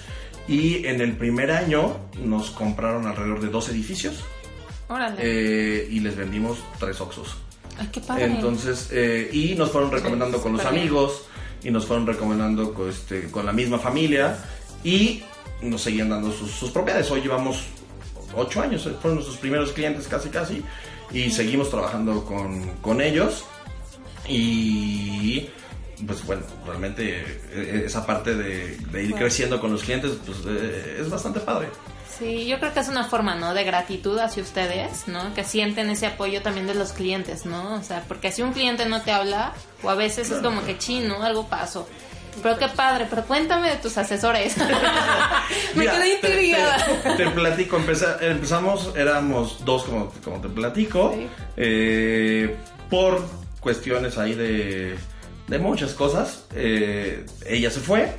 Y en el primer año nos compraron alrededor de dos edificios Órale. eh, y les vendimos tres Oxos. Ay, qué padre. Entonces, eh, y nos fueron recomendando con los amigos y nos fueron recomendando con, este, con la misma familia y nos seguían dando sus, sus propiedades. Hoy llevamos ocho años, eh, fueron nuestros primeros clientes casi casi y seguimos trabajando con, con ellos y pues bueno, realmente eh, esa parte de, de ir creciendo con los clientes pues es bastante padre. Sí, yo creo que es una forma, ¿no? De gratitud hacia ustedes, ¿no? Que sienten ese apoyo también de los clientes, ¿no? O sea, porque si un cliente no te habla, o a veces es como que chino, algo pasó. Pero qué padre, pero cuéntame de tus asesores. Me Mira, quedé te- intrigada. Te, te platico, empeza- empezamos, éramos dos como, como te platico, Sí. eh, por cuestiones ahí de, de muchas cosas. eh, ella se fue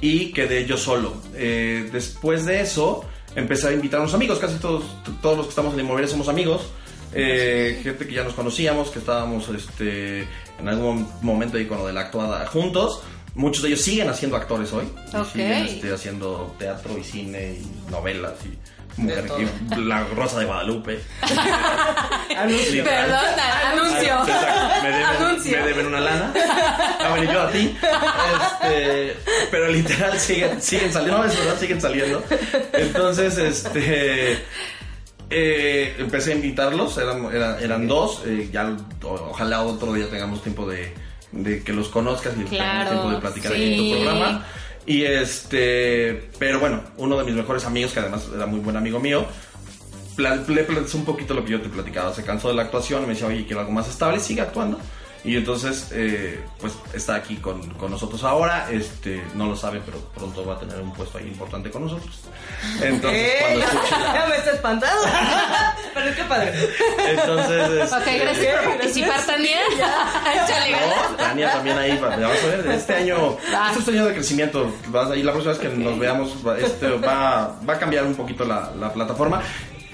y quedé yo solo. Eh, después de eso, empecé a invitar a unos amigos, casi todos, todos los que estamos en inmobiliaria somos amigos. eh, gente que ya nos conocíamos, que estábamos este, en algún momento ahí con lo de la actuada juntos. Muchos de ellos siguen haciendo actores hoy. y siguen este, haciendo teatro y cine y novelas y, mujer- La Rosa de Guadalupe. Anuncio. Perdón, anuncio. Exacto, me deben, Anuncio. me deben una lana. A ver, y yo a ti. Este, pero literal siguen, siguen saliendo. No, es verdad, siguen saliendo. Entonces, este. eh, empecé a invitarlos, eran, era- eran dos. eh, ya, ojalá otro día tengamos tiempo de, de que los conozcas y Claro, tengamos tiempo de platicar aquí en sí. tu programa. Y este, pero bueno, uno de mis mejores amigos, que además era muy buen amigo mío, le un poquito lo que yo te platicaba. Se cansó de la actuación, me decía, oye, quiero algo más estable, sigue actuando. Y entonces, eh, pues está aquí con, con nosotros ahora. Este, no lo sabe, pero pronto va a tener un puesto ahí importante con nosotros. Entonces, ¡Eh! cuando escuche la- Ya me está espantando. Pero qué padre. Entonces, Ok, este, gracias por participar, Tania. No, Tania también ahí, va- ya vas a ver, este año, Va. este es un año de crecimiento, vas ahí, la próxima vez que nos veamos, va, este, va, va a cambiar un poquito la, la plataforma.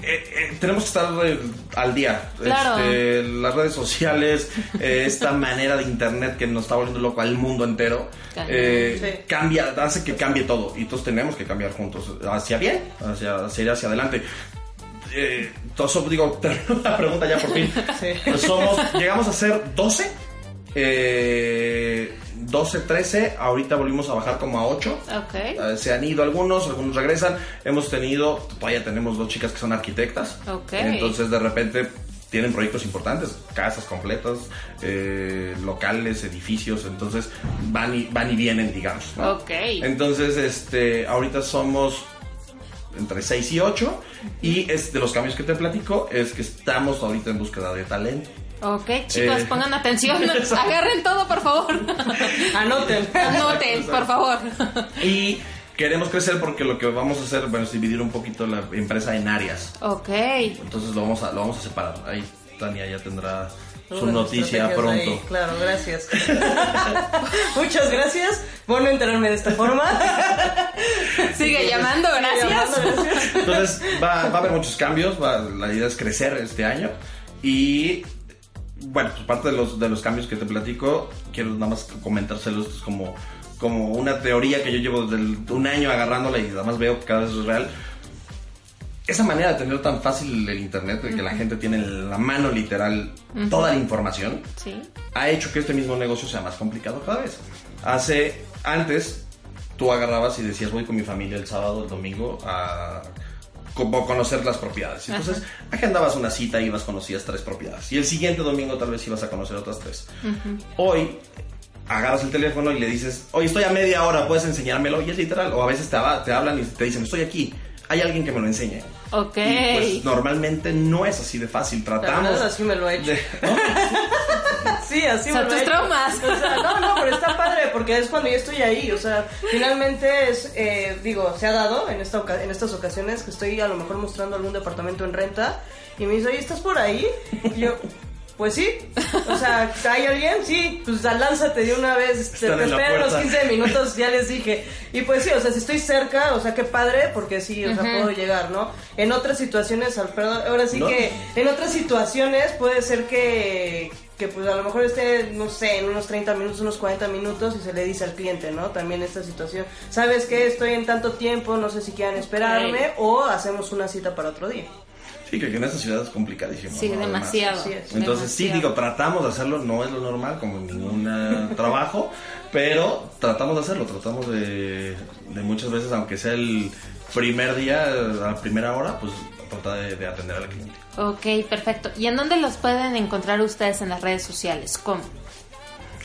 Eh, eh, tenemos que estar eh, al día. Claro. Este, las redes sociales, eh, esta manera de internet que nos está volviendo loco al mundo entero, Cañón. eh, Sí. cambia, hace que cambie todo. Y todos tenemos que cambiar juntos, hacia bien, hacia, hacia, ir hacia adelante. Eh, entonces, digo, termino la pregunta ya por fin. Sí. Somos, llegamos a ser 12 eh, 12, 13, ahorita volvimos a bajar como a 8. Ok. Eh, se han ido algunos, algunos regresan. Hemos tenido, todavía tenemos dos chicas que son arquitectas. Ok. Entonces de repente tienen proyectos importantes, casas completas, eh, locales, edificios, entonces van y, van y vienen, digamos. Entonces, este, ahorita somos entre 6 y 8 y es de los cambios que te platico es que estamos ahorita en búsqueda de talento. Ok, chicos, Eh. pongan atención. Agarren todo, por favor. Anoten. Anoten, por favor. Y queremos crecer porque lo que vamos a hacer bueno, es dividir un poquito la empresa en áreas. Ok. Entonces lo vamos a, lo vamos a separar. Ahí Tania ya tendrá su noticia pronto. ahí, claro, gracias. Muchas gracias. Bueno enterarme de esta forma. Sigue llamando, gracias. Llamando, gracias. Entonces va, va a haber muchos cambios, va- la idea es crecer este año y bueno, pues parte de los, de los cambios que te platico, quiero nada más comentárselos como, como una teoría que yo llevo desde el- un año agarrándola y además veo que cada vez es real. Esa manera de tener tan fácil el internet, de que la gente tiene en la mano literal toda la información, Sí. ha hecho que este mismo negocio sea más complicado cada vez. Hace, antes, tú agarrabas y decías, voy con mi familia el sábado, el domingo a como conocer las propiedades. Entonces, agendabas una cita y ibas, conocías tres propiedades. Y el siguiente domingo tal vez ibas a conocer otras tres. Hoy, agarras el teléfono y le dices, oye, estoy a media hora, ¿puedes enseñármelo? Y es literal. O a veces te, te hablan y te dicen, estoy aquí. Hay alguien que me lo enseñe. Ok. Y pues normalmente no es así de fácil. Tratamos... verdad, así me lo he hecho. de- ¿no? Sí, así Son me lo tus he hecho. traumas. O sea, no, no, pero está padre porque es cuando yo estoy ahí. O sea, finalmente es, eh, digo, se ha dado en, esta en estas ocasiones que estoy a lo mejor mostrando algún departamento en renta y me dice, oye, ¿estás por ahí? Y yo, pues sí. O sea, ¿hay alguien? Sí, pues lánzate de una vez. Te, te espero los puerta. 15 minutos, ya les dije. Y pues sí, o sea, si estoy cerca, o sea, qué padre, porque sí, o sea, puedo llegar, ¿no? En otras situaciones, Alfredo, ahora sí No. que en otras situaciones puede ser que, que pues a lo mejor esté, no sé, en unos 30 minutos, unos 40 minutos y se le dice al cliente, ¿no? También esta situación. ¿Sabes qué? Estoy en tanto tiempo, no sé si quieran esperarme o hacemos una cita para otro día. Sí, que en esta ciudad es complicadísimo. Sí, demasiado. Entonces sí, digo, tratamos de hacerlo, no es lo normal como en ningún eh, trabajo, pero tratamos de hacerlo, tratamos de, de muchas veces, aunque sea el primer día, a la primera hora, pues tratar de, de atender al cliente. Ok, perfecto. ¿Y en dónde los pueden encontrar ustedes en las redes sociales? ¿Cómo?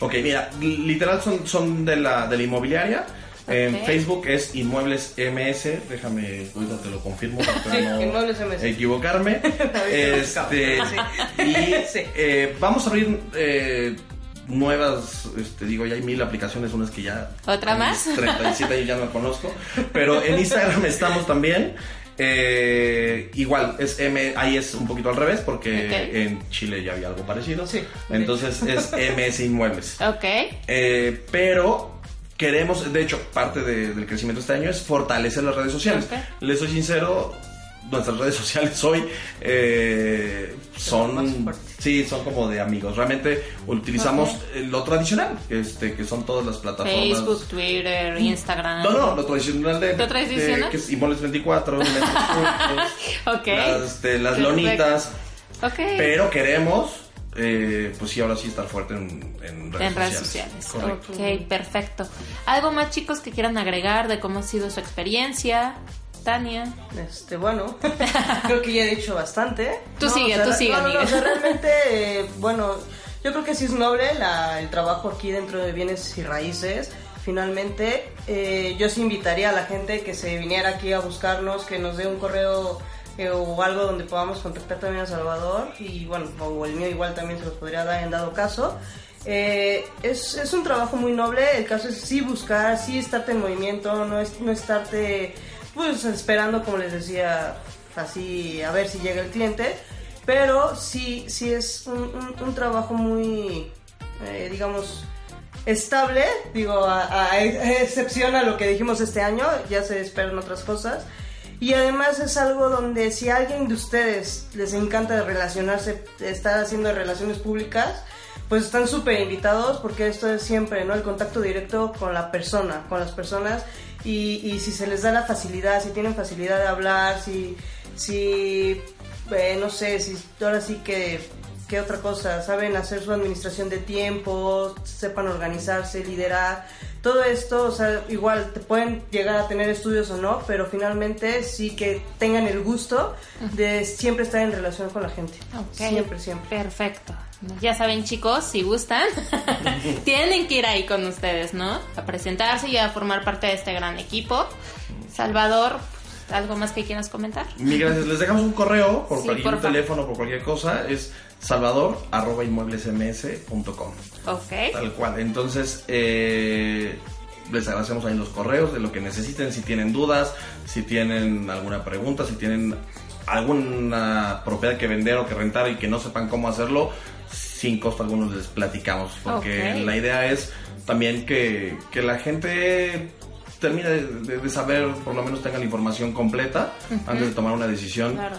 Ok, mira, li- literal son, son de, la, de la inmobiliaria. En Ok. Facebook es Inmuebles MS, déjame, ahorita te lo confirmo para Sí, no Inmuebles MS. equivocarme. este. Y Sí. eh, vamos a abrir eh, nuevas, este, digo, ya hay mil aplicaciones, unas que ya... ¿Otra más? 37 años ya no conozco, pero en Instagram estamos también. Eh, igual, es M, ahí es un poquito al revés porque en Chile ya había algo parecido. Sí. Entonces es MS Inmuebles. Ok. Eh, pero queremos, de hecho, parte de- del crecimiento de este año es fortalecer las redes sociales. Ok. Les soy sincero, nuestras redes sociales hoy eh, son, sí, son como de amigos. Realmente utilizamos eh, lo tradicional, este, que son todas las plataformas. Facebook, Twitter, Instagram. No, no, lo tradicional de, ¿Lo tradicional? de- que es Inmoles 24, Metros Juntos, Ok. las, este, las lonitas, Ok. pero queremos, eh, pues sí, ahora sí estar fuerte en, en redes en redes sociales. Ok, perfecto. ¿Algo más chicos que quieran agregar de cómo ha sido su experiencia? Tania. Este, bueno, creo que ya he dicho bastante. Tú sigue, tú sigue, no, no, no, amiga. o sea, realmente, eh, bueno, yo creo que sí es noble la- el trabajo aquí dentro de bienes y raíces. Finalmente, eh, yo sí invitaría a la gente que se viniera aquí a buscarnos, que nos dé un correo eh, o algo donde podamos contactar también a Salvador. Y bueno, o el mío igual también se los podría dar en dado caso. Eh, es, es un trabajo muy noble, el caso es sí buscar, sí estarte en movimiento, no, es, no estarte pues esperando, como les decía, así a ver si llega el cliente, pero sí, sí es un, un- un trabajo muy, eh, digamos, estable, digo, a, a excepción a lo que dijimos este año, ya se esperan otras cosas. Y además es algo donde si a alguien de ustedes les encanta relacionarse, estar haciendo relaciones públicas, pues están súper invitados porque esto es siempre, ¿no? El contacto directo con la persona, con las personas. Y, si se les da la facilidad, si tienen facilidad de hablar, si, si eh, no sé, si ahora sí que ¿qué otra cosa? Saben hacer su administración de tiempo, sepan organizarse, liderar. Todo esto, o sea, igual te pueden llegar a tener estudios o no, pero finalmente sí que tengan el gusto de siempre estar en relación con la gente. Ok. Siempre, siempre. Perfecto. Ya saben, chicos, si gustan, tienen que ir ahí con ustedes, ¿no? A presentarse y a formar parte de este gran equipo. Salvador, ¿algo más que quieras comentar? Mil gracias. Les dejamos un correo por Sí, cualquier porfa. teléfono, por cualquier cosa. Es salvador arroba inmueblesms.com. Ok. Tal cual. Entonces, eh, les agradecemos ahí los correos de lo que necesiten. Si tienen dudas, si tienen alguna pregunta, si tienen alguna propiedad que vender o que rentar y que no sepan cómo hacerlo, sin costo alguno les platicamos. Porque la idea es también que, que la gente termine de, de- de saber, por lo menos tenga la información completa antes de tomar una decisión Claro.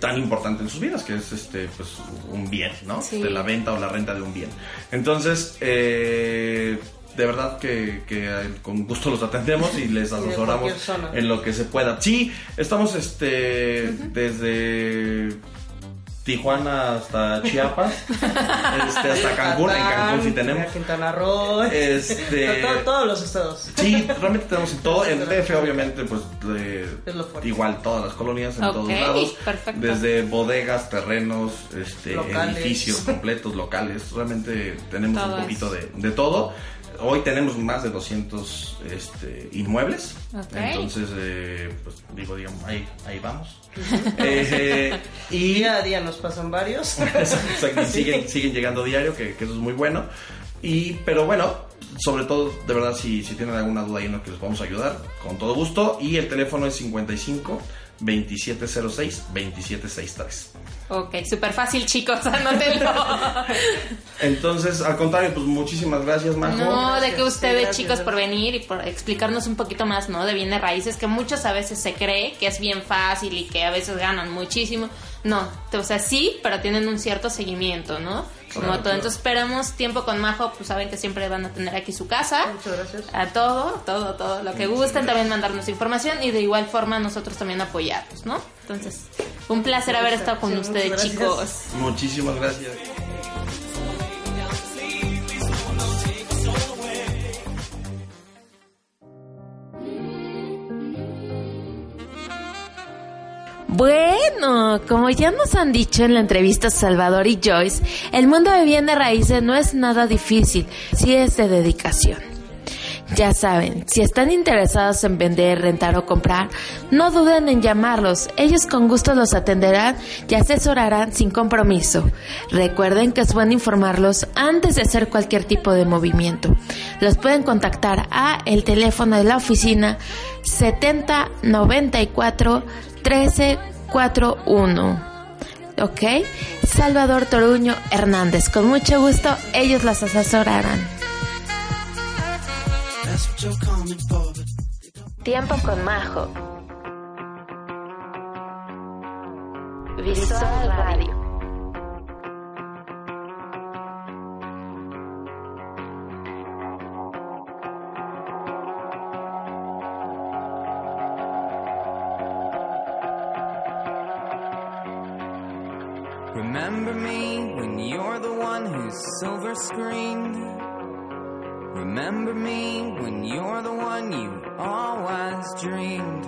tan importante en sus vidas, que es este pues un bien, ¿no? Sí. De la venta o la renta de un bien. Entonces, eh, de verdad que, que, eh, con gusto los atendemos y les asesoramos en lo que se pueda. Sí, estamos este desde Tijuana hasta Chiapas, este, hasta Cancún, en Cancún sí tenemos. Quintana Roo. Este- Todo- todos los estados. Sí, realmente tenemos en todo. En DF, obviamente, pues de- igual todas las colonias en todos lados. perfecto. Desde bodegas, terrenos, este, Locales. edificios completos, locales. Realmente tenemos Todo un poquito de, de todo. Hoy tenemos más de 200 este, inmuebles. Ok. Entonces, eh, pues digo, digamos, ahí, ahí vamos. Eh, y Día a día nos pasan varios. Y siguen, siguen llegando diario, que, que eso es muy bueno. Y, pero bueno, sobre todo, de verdad, si, si tienen alguna duda ahí en lo que les vamos a ayudar, con todo gusto. Y el teléfono es 55 2706 2763. Ok, súper fácil, chicos, anótenlo. Entonces, al contrario, pues muchísimas gracias, Majo. No, de que ustedes, sí, gracias. chicos, por venir y por explicarnos un poquito más, ¿no? De bienes raíces, que muchos a veces se cree que es bien fácil y que a veces ganan muchísimo. No, o sea, sí, pero tienen un cierto seguimiento, ¿no? Como Claro, todo. claro. Entonces esperamos tiempo con Majo, pues saben que siempre van a tener aquí su casa. Muchas gracias. A todo, todo, todo lo que gusten, también mandarnos información y de igual forma nosotros también apoyarlos, ¿no? Entonces, un placer haber estado con Sí, ustedes, chicos. Muchísimas gracias. Bueno, como ya nos han dicho en la entrevista Salvador y Joyce, el mundo de bienes raíces no es nada difícil, si es de dedicación. Ya saben, si están interesados en vender, rentar o comprar, no duden en llamarlos. Ellos con gusto los atenderán y asesorarán sin compromiso. Recuerden que es bueno informarlos antes de hacer cualquier tipo de movimiento. Los pueden contactar a el teléfono de la oficina 7094 1341. ¿Ok? Salvador Toruño Hernández. Con mucho gusto, ellos las asesorarán. Tiempo con Majo. Visual Radio. Remember me when you're the one who's silver screened. Remember me when you're the one you always dreamed.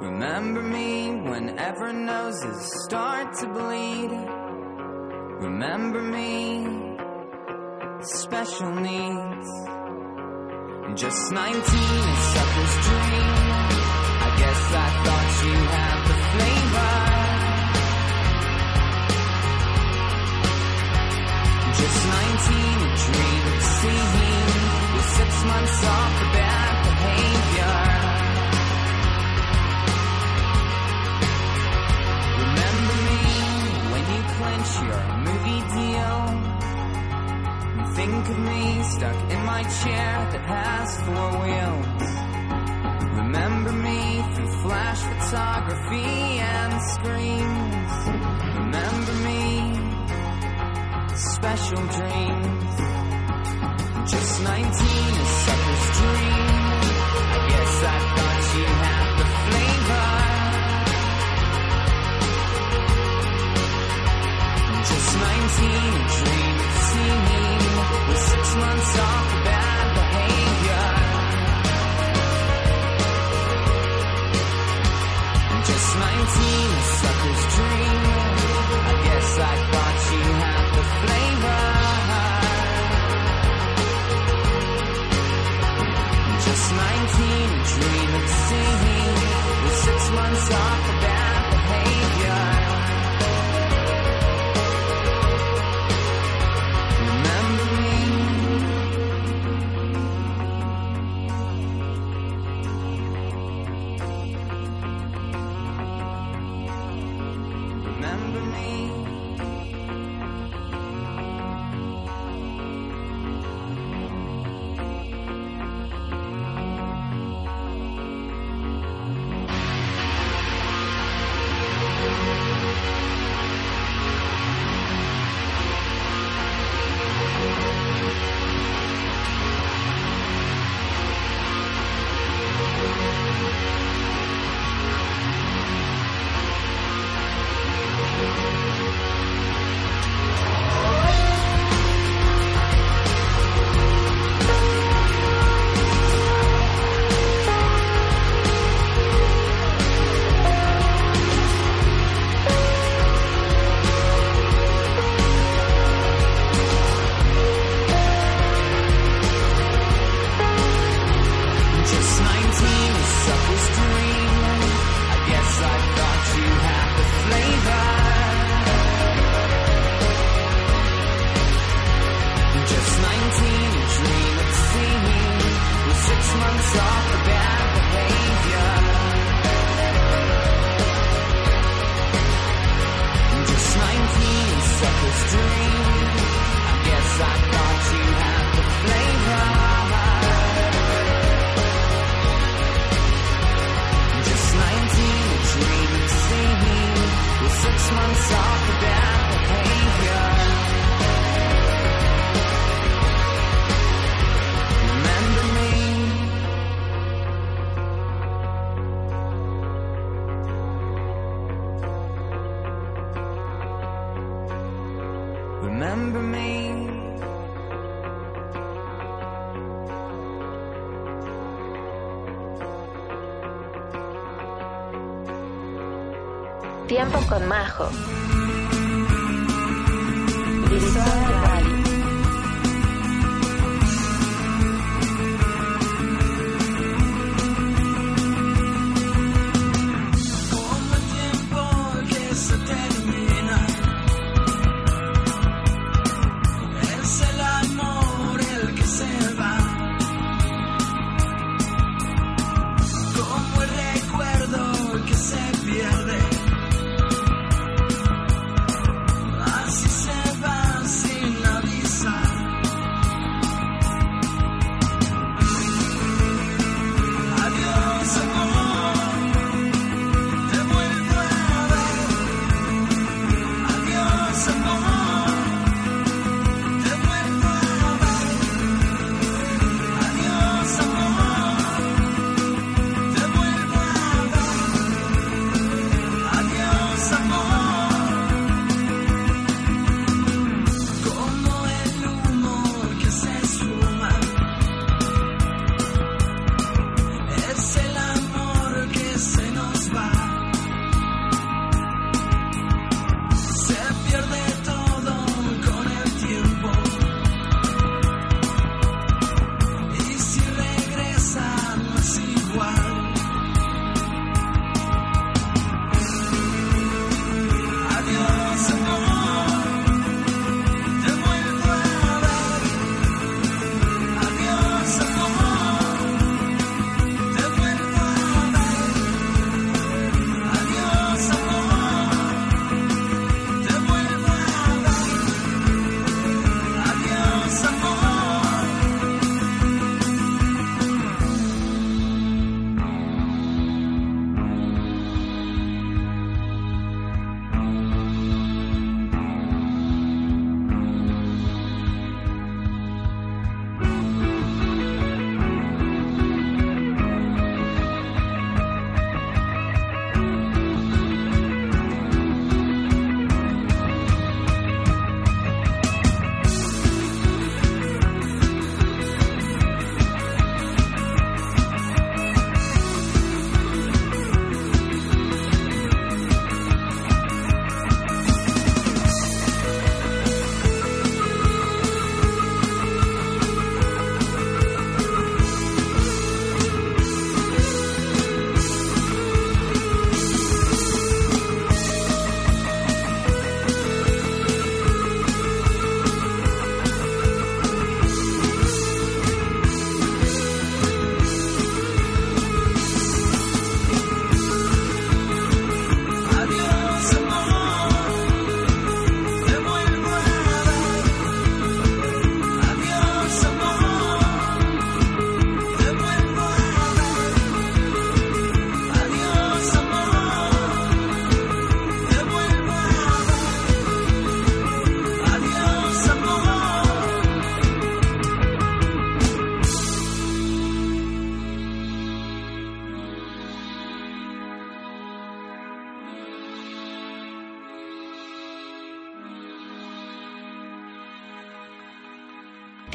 Remember me whenever noses start to bleed. Remember me, special needs. Just 19, a sucker's dream. I guess I thought you had the flavor. Just 19, a dream seeing with six months off for bad behavior. Remember me when you clench your movie deal. And think of me stuck in my chair that has four wheels. Remember me through flash photography and screens. Remember me special dreams. Just 19, a sucker's dream. I guess I thought you had the flavor. Just 19, a dream it seemed. With six months off of bad behavior. Just 19, a sucker's dream. outside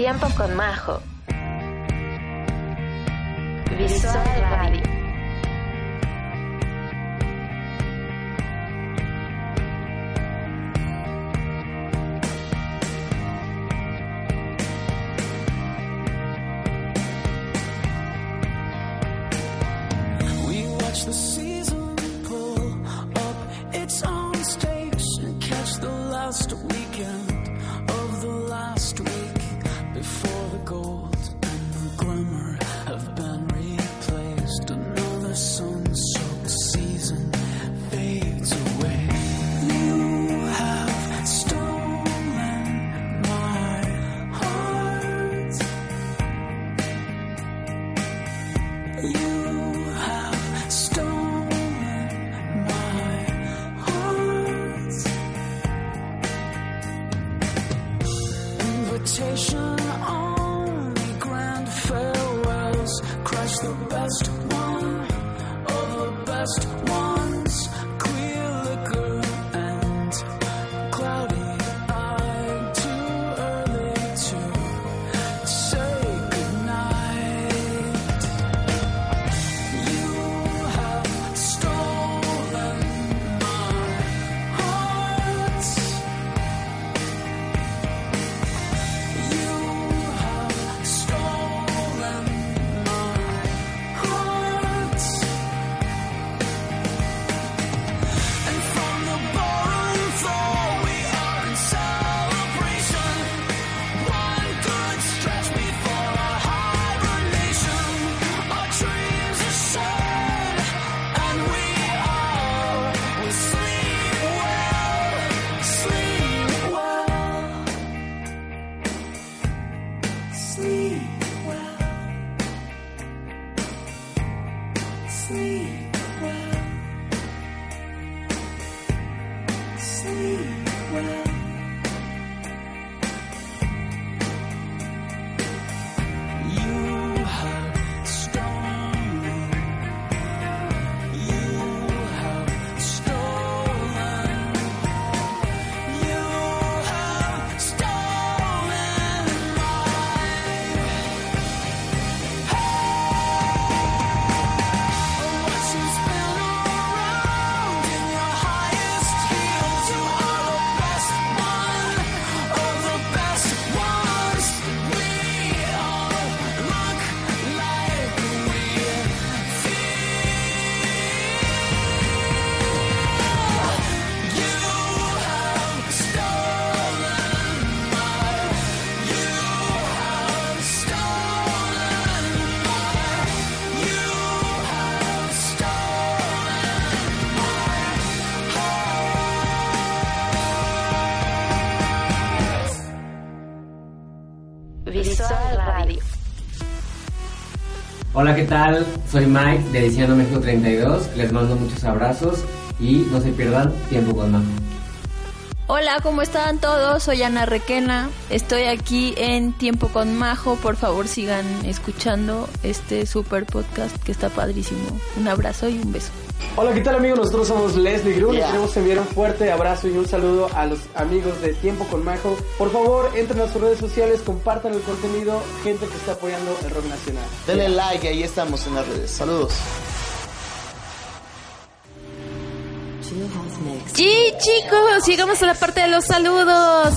Tiempo con Majo. ¿Qué tal? Soy Mike de Diciendo México 32. Les mando muchos abrazos y no se pierdan tiempo con Majo. Hola, ¿cómo están todos? Soy Ana Requena. Estoy aquí en Tiempo con Majo. Por favor, sigan escuchando este super podcast que está padrísimo. Un abrazo y un beso. Hola, ¿qué tal amigos? Nosotros somos Leslie Gru y queremos enviar un fuerte abrazo y un saludo a los amigos de Tiempo con Majo. Por favor, entren a sus redes sociales, compartan el contenido, gente que está apoyando el rock nacional. Denle like, ahí estamos en las redes. Saludos. Y chicos, llegamos a la parte de los saludos.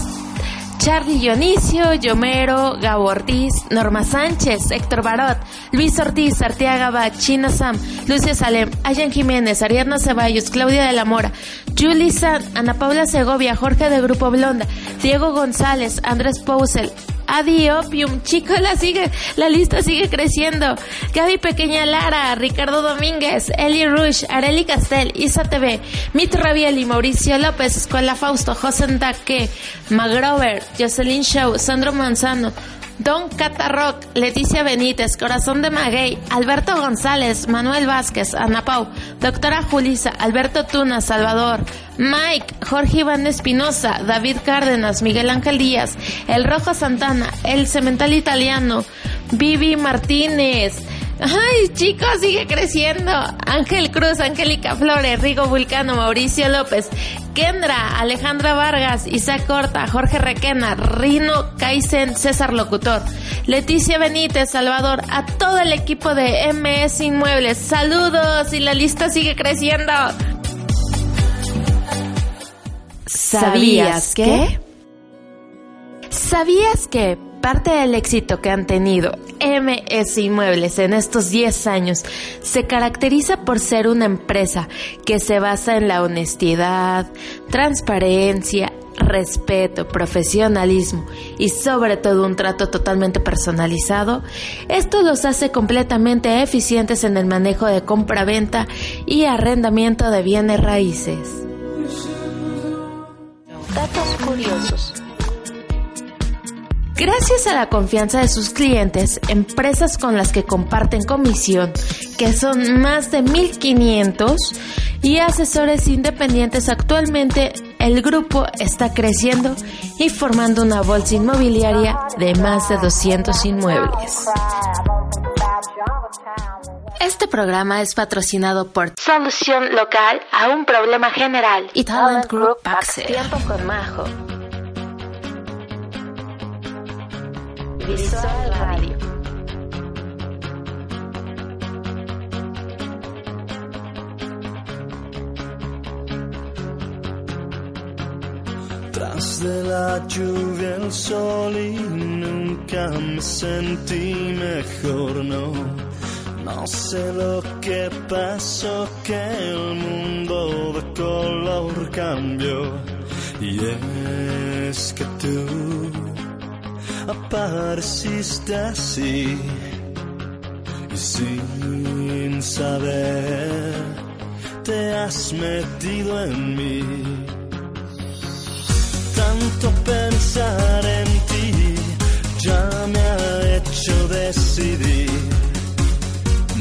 Charlie Dionisio, Yomero, Gabo Ortiz, Norma Sánchez, Héctor Barot, Luis Ortiz, Arteaga Bach, China Sam, Lucia Salem, Ayan Jiménez, Ariadna Ceballos, Claudia de la Mora, Julie San, Ana Paula Segovia, Jorge de Grupo Blonda, Diego González, Andrés Pousel, Adi Opium, chicos, la sigue, la lista sigue creciendo. Gaby Pequeña Lara, Ricardo Domínguez, Eli Rush, Areli Castel, Isa TV, Mit Rabiel Mauricio López, Escuela Fausto, José Ndaque, Magrover, Jocelyn Show, Sandro Manzano, Don Catarrock, Leticia Benítez, Corazón de Maguey, Alberto González, Manuel Vázquez, Ana Pau, Doctora Julisa, Alberto Tuna, Salvador, Mike, Jorge Iván Espinosa, David Cárdenas, Miguel Ángel Díaz, El Rojo Santana, El Cemental Italiano, Vivi Martínez, Ay, chicos, sigue creciendo. Ángel Cruz, Angélica Flores, Rigo Vulcano, Mauricio López, Kendra, Alejandra Vargas, Isaac Corta, Jorge Requena, Rino Kaizen, César Locutor, Leticia Benítez, Salvador, a todo el equipo de MS Inmuebles. Saludos y la lista sigue creciendo. ¿Sabías que? ¿Sabías que parte del éxito que han tenido MS Inmuebles en estos 10 años se caracteriza por ser una empresa que se basa en la honestidad, transparencia, respeto, profesionalismo y sobre todo un trato totalmente personalizado? Esto los hace completamente eficientes en el manejo de compra-venta y arrendamiento de bienes raíces. Datos curiosos. Gracias a la confianza de sus clientes, empresas con las que comparten comisión, que son más de 1500, y asesores independientes, actualmente el grupo está creciendo y formando una bolsa inmobiliaria de más de 200 inmuebles. Este programa es patrocinado por Solución Local a un problema general y Talent Group Access. Tiempo con Majo. Tras de la lluvia el sol y nunca me sentí mejor, no. No sé lo que pasó, que el mundo de color cambió. Y es que tú apareciste así y sin saber te has metido en mí tanto pensar en ti ya me ha hecho decidir.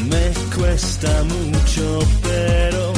Me cuesta mucho, pero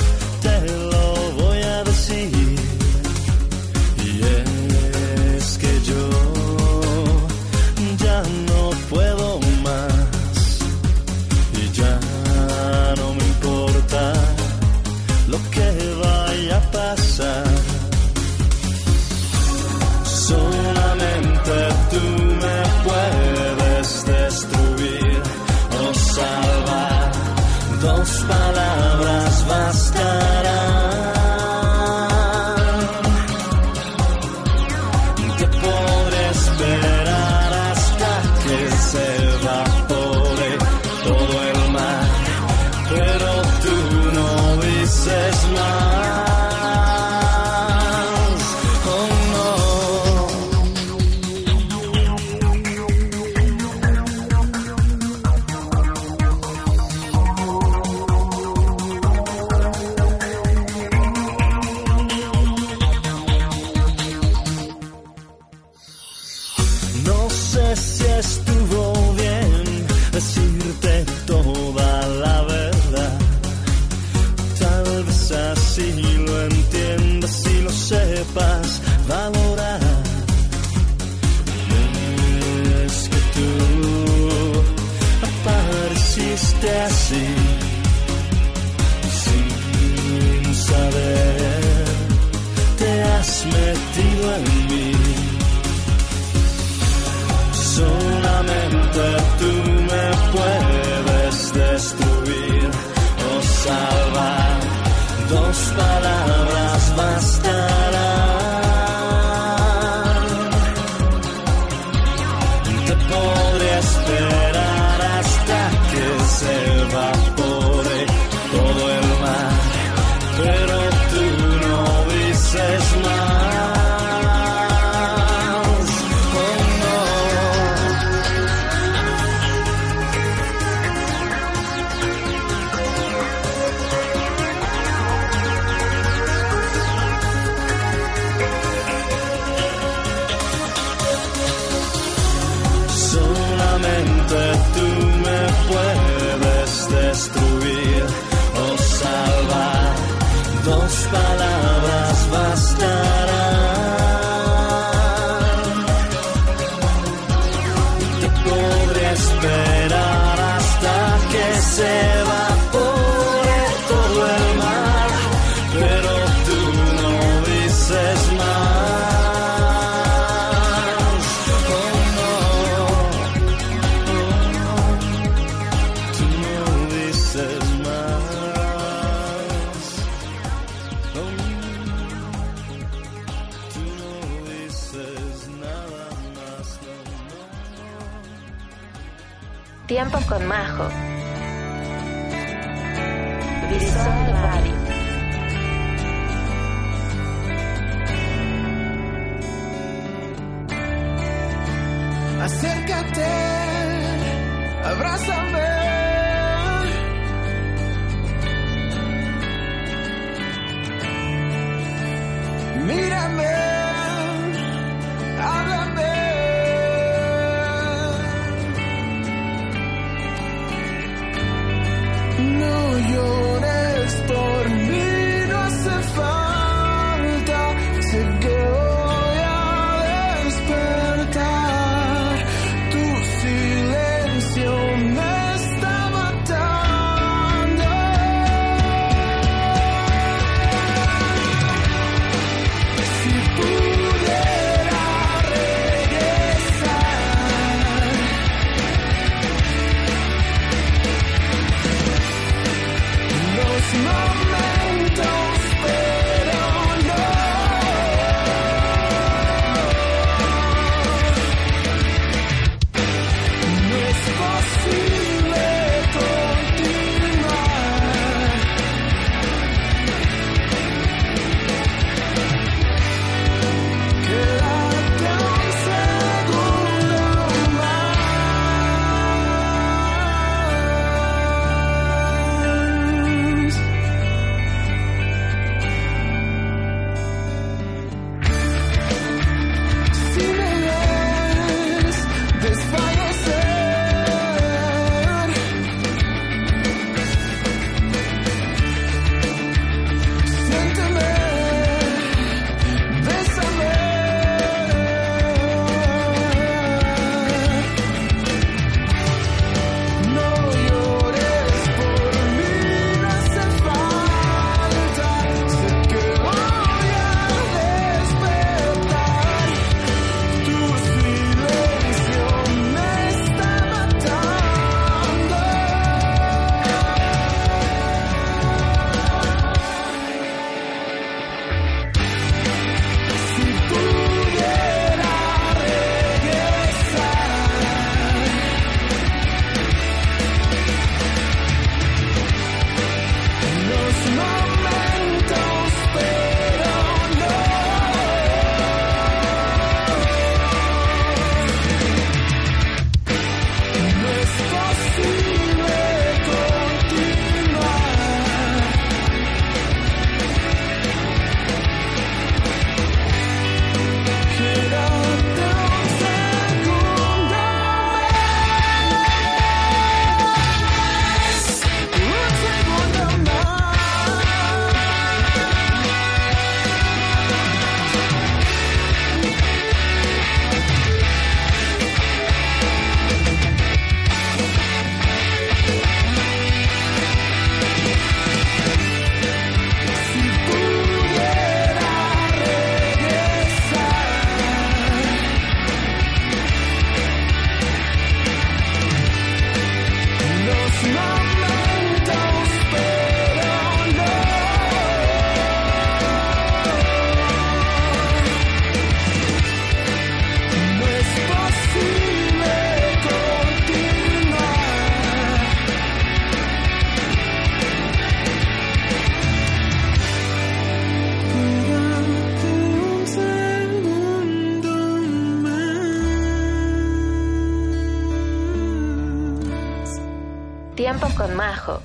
Tiempo con Majo.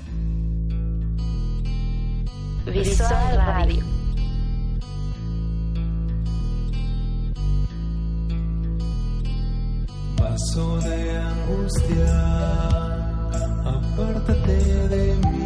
Visual Radio. Paso de angustia, apártate de mí.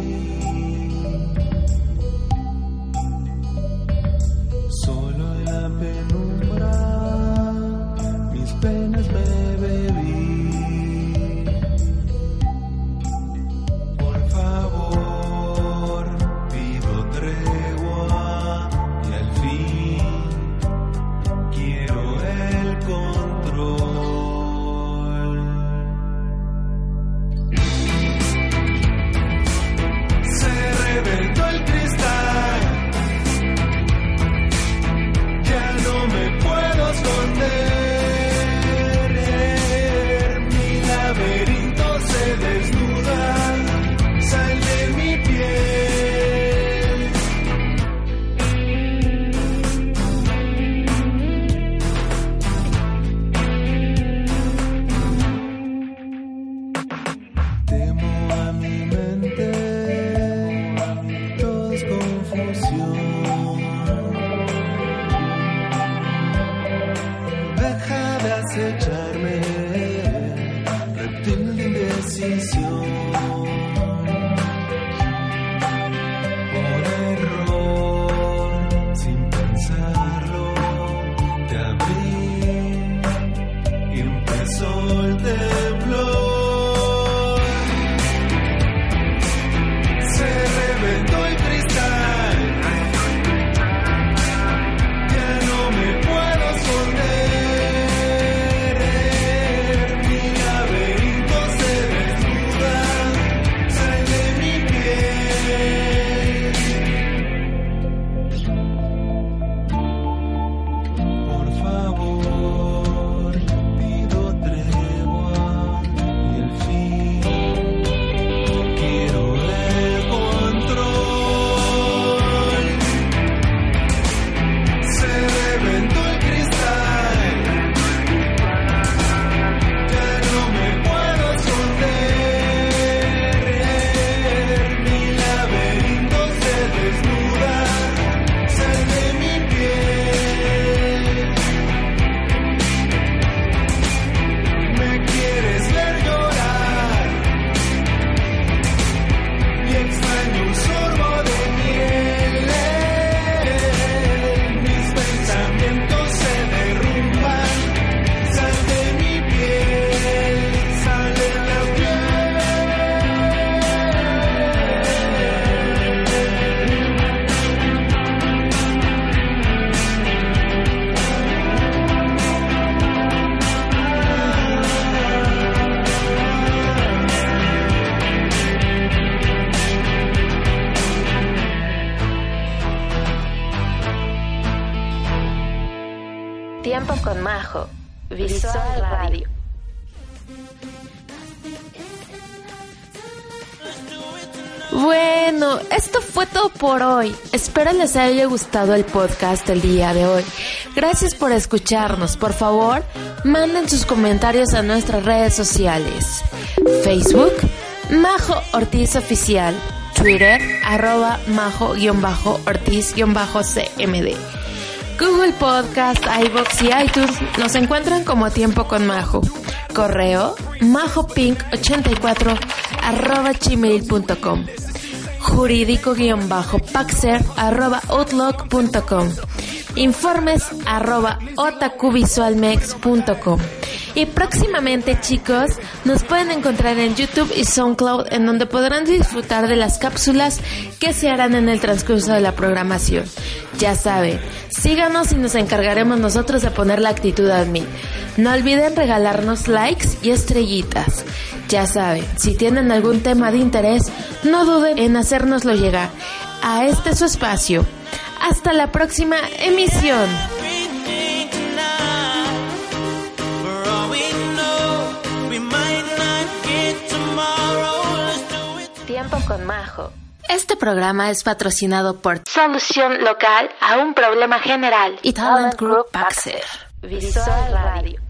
Les haya gustado el podcast del día de hoy. Gracias por escucharnos. Por favor, manden sus comentarios a nuestras redes sociales. Facebook, Majo Ortiz Oficial. Twitter, arroba majo-ortiz-cmd. Google Podcast, iBox y iTunes nos encuentran como Tiempo con Majo. Correo majopink84 arroba gmail.com jurídico-paxer arroba outlook.com informes arroba otacuvisualmex.com y próximamente chicos nos pueden encontrar en YouTube y SoundCloud en donde podrán disfrutar de las cápsulas que se harán en el transcurso de la programación. Ya saben, síganos y nos encargaremos nosotros de poner la actitud a mí. No olviden regalarnos likes y estrellitas. Ya saben, si tienen algún tema de interés, no duden en hacérnoslo llegar a este su espacio. Hasta la próxima emisión. Con Majo. Este programa es patrocinado por Solución Local a un Problema General y Talent Group Baxter. Visual Radio.